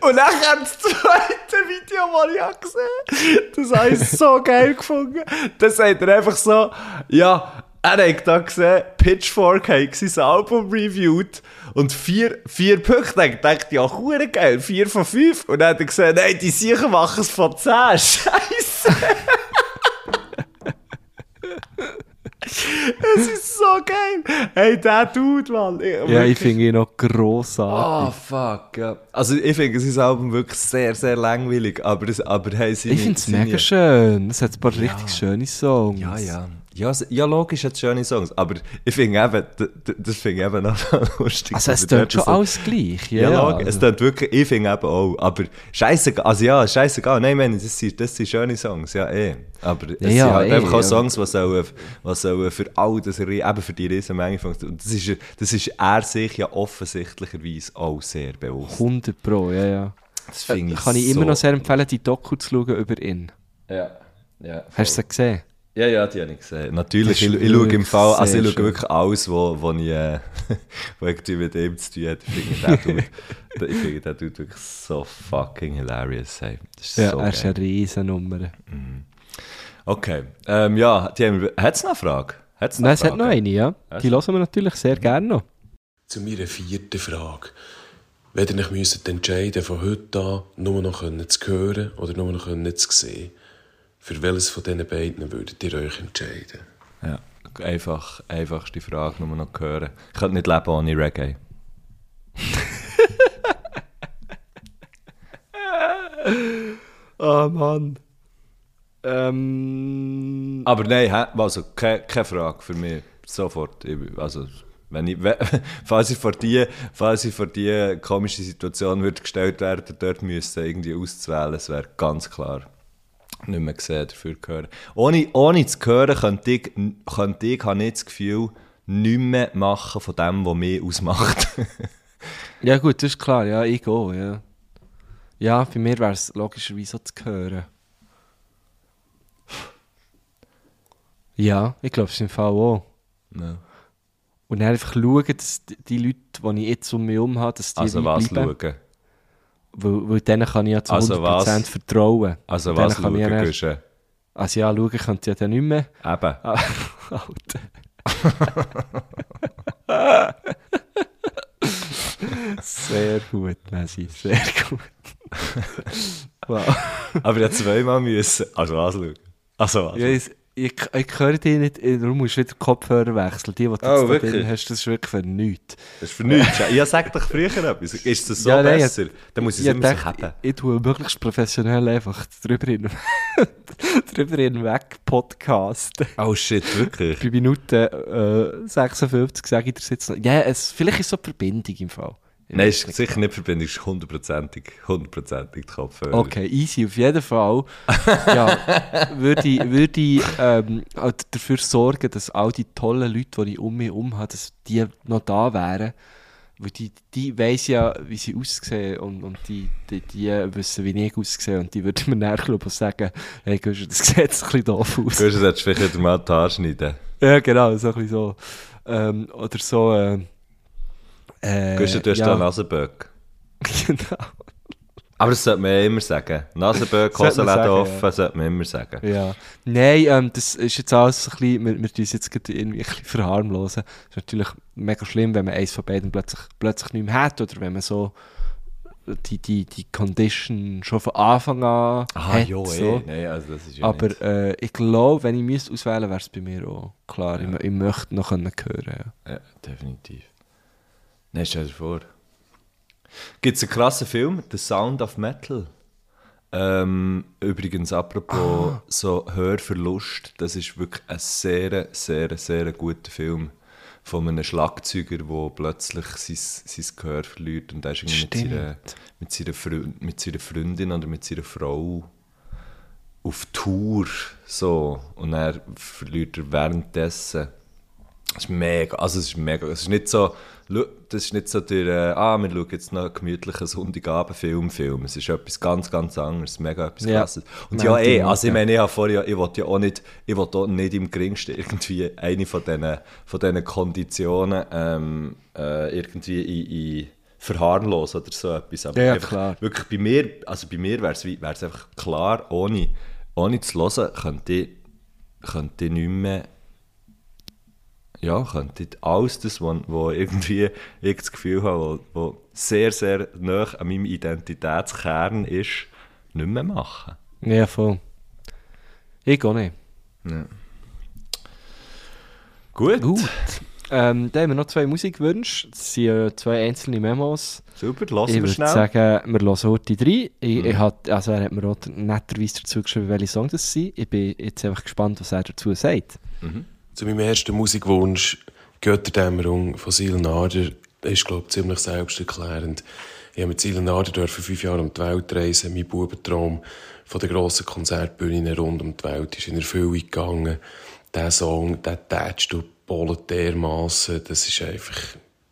Und dann kam das zweite Video, das ich habe gesehen Das habe ich so geil gefunden. Da sagt er einfach so, ja, er hat da gesehen, Pitchfork hat sein Album reviewed und vier, vier Punkte. Ich dachte, ja, hure geil, vier von fünf. Und dann hat er gesagt, nein, die sicher machen es von zehn. Scheiße. Es ist so geil. Hey, der Dude, Mann. Ja, ich finde ihn noch grossartig. Oh, fuck, ja. Also ich finde sein Album wirklich sehr, sehr langweilig, aber, aber hey, seine, ich finde es mega schön. Es hat ein paar richtig schöne Songs. Ja, ja. Ja, ja, logisch hat es schöne Songs, aber ich finde eben, das finde ich eben noch lustig. Also es tönt schon so- alles gleich. Ja, Ja, logisch, es tönt wirklich, ich finde eben auch, aber scheißegal, also ja, scheißegal, nein, meine, das sind, das sind schöne Songs, ja eh, aber es Ja, sind halt eh, einfach auch ja. Songs, die sollen, die sollen für all das, eben für die riesen Menge funktionieren, und das ist, das ist er sich ja offensichtlicherweise auch sehr bewusst. 100 Pro, ja, ja. Das finde Kann ich immer so- noch sehr empfehlen, die Doku zu schauen über ihn. Ja, ja. Hast du sie gesehen? Ja, ja, die habe ich gesehen. Natürlich, ich, ist ich schaue im Fall, also ich schaue schön. wirklich alles, wo, wo ich, äh, wo irgendwie mit ihm zu tun hat. Ich finde den finde den Dude wirklich so fucking hilarious. Hey. Das ist Ja, so er ist geil. eine riesen Nummer. Okay, ähm, ja, die haben, hat es noch eine Frage? Hat's Nein, es hat noch eine, ja. Die hören wir natürlich sehr gerne noch. Zu meiner vierten Frage. Wenn ihr euch müsstet entscheiden von heute an nur noch können zu hören oder nur noch zu sehen, für welches von diesen beiden würdet ihr euch entscheiden? Ja, einfach, einfachste Frage, nur noch hören. Ich könnte nicht leben ohne Reggae. Oh Mann. Ähm. Aber nein, also keine, keine Frage für mich. Sofort. Also, wenn ich, falls ich vor die, falls ich vor die komische Situation würde gestellt werden, dort müsste irgendwie auszuwählen, es wäre ganz klar nicht mehr gesehen, dafür hören. Ohne, ohne zu hören, könnte ich, könnte ich, habe ich das Gefühl, nichts mehr machen von dem, was mich ausmacht. Ja, gut, das ist klar, ja, ich auch, ja. Ja, bei mir wäre es logischerweise so zu hören. Ja, ich glaube, es ist im Fall auch. Ja. Und dann einfach schauen, dass die- Leute, die ich jetzt um mich herum habe, dass die Also was bleiben. schauen? Weil, weil denen kann ich ja zu Also 100% was? vertrauen. Also denen was kann ich ja? Also ja, schauen könnt ihr ja dann nicht mehr. Eben. Ah, Alter. sehr gut, Messi, sehr gut. wow. Aber habe zweimal müssen. Also was schauen? Also was? Ja, ich, ich, höre dich nicht, musst du wieder Kopfhörer wechseln. Die, die du Oh, jetzt drin hast, das ist wirklich für nichts. Das ist für nichts. Ja, sag doch früher etwas. Ist das so Ja, nein, besser? Dann muss ich es immer so dachte, haben. ich, ich tue möglichst professionell einfach drüber, hin, drüber hinweg podcasten. Oh shit, wirklich? Bei Minute äh, 56 sage ich dir jetzt noch. Ja, es, vielleicht ist es so die Verbindung im Fall. Nein, ist sicher nicht Verbindung, ist hundertprozentig, hundertprozentig Kopfhörer. Okay, easy, auf jeden Fall. ja, würde ich, würde ich ähm, dafür sorgen, dass all die tollen Leute, die ich um mich herum habe, dass die noch da wären. Weil die, die weiss ja, wie sie aussehen und, und die, die, die wissen, wie ich aussehe. Und die würden mir nachher glaub ich, sagen, hey, Guschen, das sieht jetzt ein bisschen doof aus. Du solltest vielleicht mal die Haare schneiden. Ja, genau, so ein bisschen so. Ähm, oder so, äh, äh, Guschen, du hast ja, da Nasenböck. genau. Aber das sollte man ja immer sagen. Nasenböck, Hosenläden offen, ja. sollte man immer sagen. Ja. Nein, ähm, das ist jetzt alles ein bisschen, wir, wir tun es jetzt gerade irgendwie ein bisschen verharmlosen. Das ist natürlich mega schlimm, wenn man eins von beiden plötzlich, plötzlich nicht mehr hat oder wenn man so die, die, die Condition schon von Anfang an hat. so. eh. Nein, also das ist ja Aber äh, ich glaube, wenn ich müsste auswählen wäre es bei mir auch klar. Ich, ich möchte noch können hören. Ja. Ja, definitiv. Nein, stell dir vor. Gibt es einen krassen Film, The Sound of Metal? Ähm, übrigens, apropos so Hörverlust, das ist wirklich ein sehr, sehr, sehr guter Film von einem Schlagzeuger, der plötzlich sein, sein Gehör verliert und er ist mit seiner, mit, seiner Freund, mit seiner Freundin oder mit seiner Frau auf Tour so und er verliert er währenddessen das ist mega, also es ist mega, es ist nicht so, das ist nicht so der, äh, ah, wir schauen jetzt noch einen gemütlichen Sonntagabend-Film, Film. Es ist etwas ganz, ganz anderes, mega etwas Ja. krasses. Und Ja, ja, eh, also ich meine, ich habe vorher, ich wollte ja auch nicht, ich wollte auch nicht im geringsten irgendwie eine von diesen, von diesen Konditionen ähm, äh, irgendwie in, in verharmlosen oder so etwas. Aber Ja, einfach, klar. Wirklich bei mir, also bei mir wäre es einfach klar, ohne, ohne zu hören, könnte ich, könnte ich nicht mehr ja, könnte alles das, was wo irgendwie ich das Gefühl habe, wo, wo sehr, sehr nah an meinem Identitätskern ist, nicht mehr machen. ja, voll. Ich auch nicht. Gut. Gut. Ähm, dann haben wir noch zwei Musikwünsche. Das sind äh, zwei einzelne Memos. Super, Ich lassen wir würde schnell. sagen, wir hören heute drei. Ich, ich hat, also er hat mir auch netterweise dazu geschrieben, welche Songs das sind. Ich bin jetzt einfach gespannt, was er dazu sagt. Zu meinem ersten Musikwunsch, Götterdämmerung von Sil Nader, ist, glaube ich, ziemlich selbsterklärend. Ich habe mit Sil Nader fünf Jahre um die Welt reisen. Mein Bubentraum von den grossen Konzertbühnen rund um die Welt ist in Erfüllung gegangen. Der Song, der tätscht du Bollen dermassen. Das ist einfach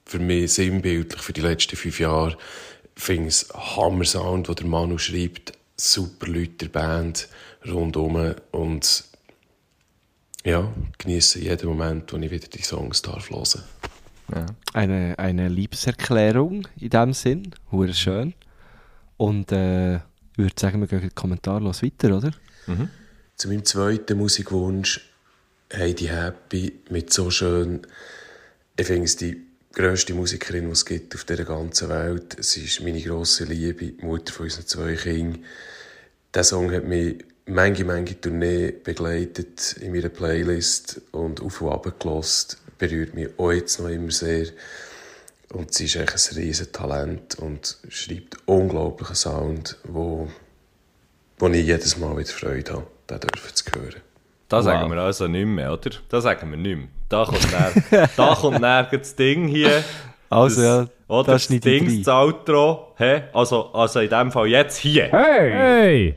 für mich sinnbildlich für die letzten fünf Jahre. Ich finde es Hammer-Sound, den der Manu schreibt. Super Leute der Band rundum. Und ja, genieße jeden Moment, wo ich wieder die Songs darf hören. Ja. Eine, eine Liebeserklärung in dem Sinn. Hure schön. Und äh, ich würde sagen, wir gehen in den Kommentar los weiter, oder? Zu meinem zweiten Musikwunsch, Heidi Happy, mit so schön, ich finde es die grösste Musikerin, die es gibt auf dieser ganzen Welt. Sie ist meine grosse Liebe, die Mutter von unseren zwei Kindern. Der Song hat mich manche, manche Tournee begleitet in meiner Playlist und auf und ab gelost. Berührt mich auch jetzt noch immer sehr. Und sie ist echt ein riesen Talent und schreibt unglaublichen Sound, wo, wo ich jedes Mal wieder Freude habe, den dürfen zu hören. Da Wow. sagen wir also nicht mehr, oder? Da sagen wir nicht mehr. Da kommt, näher, da kommt näher das Ding hier. Also, ja, oder das das Ding, rein. das Outro. Hä? Also, also in dem Fall jetzt hier. Hey!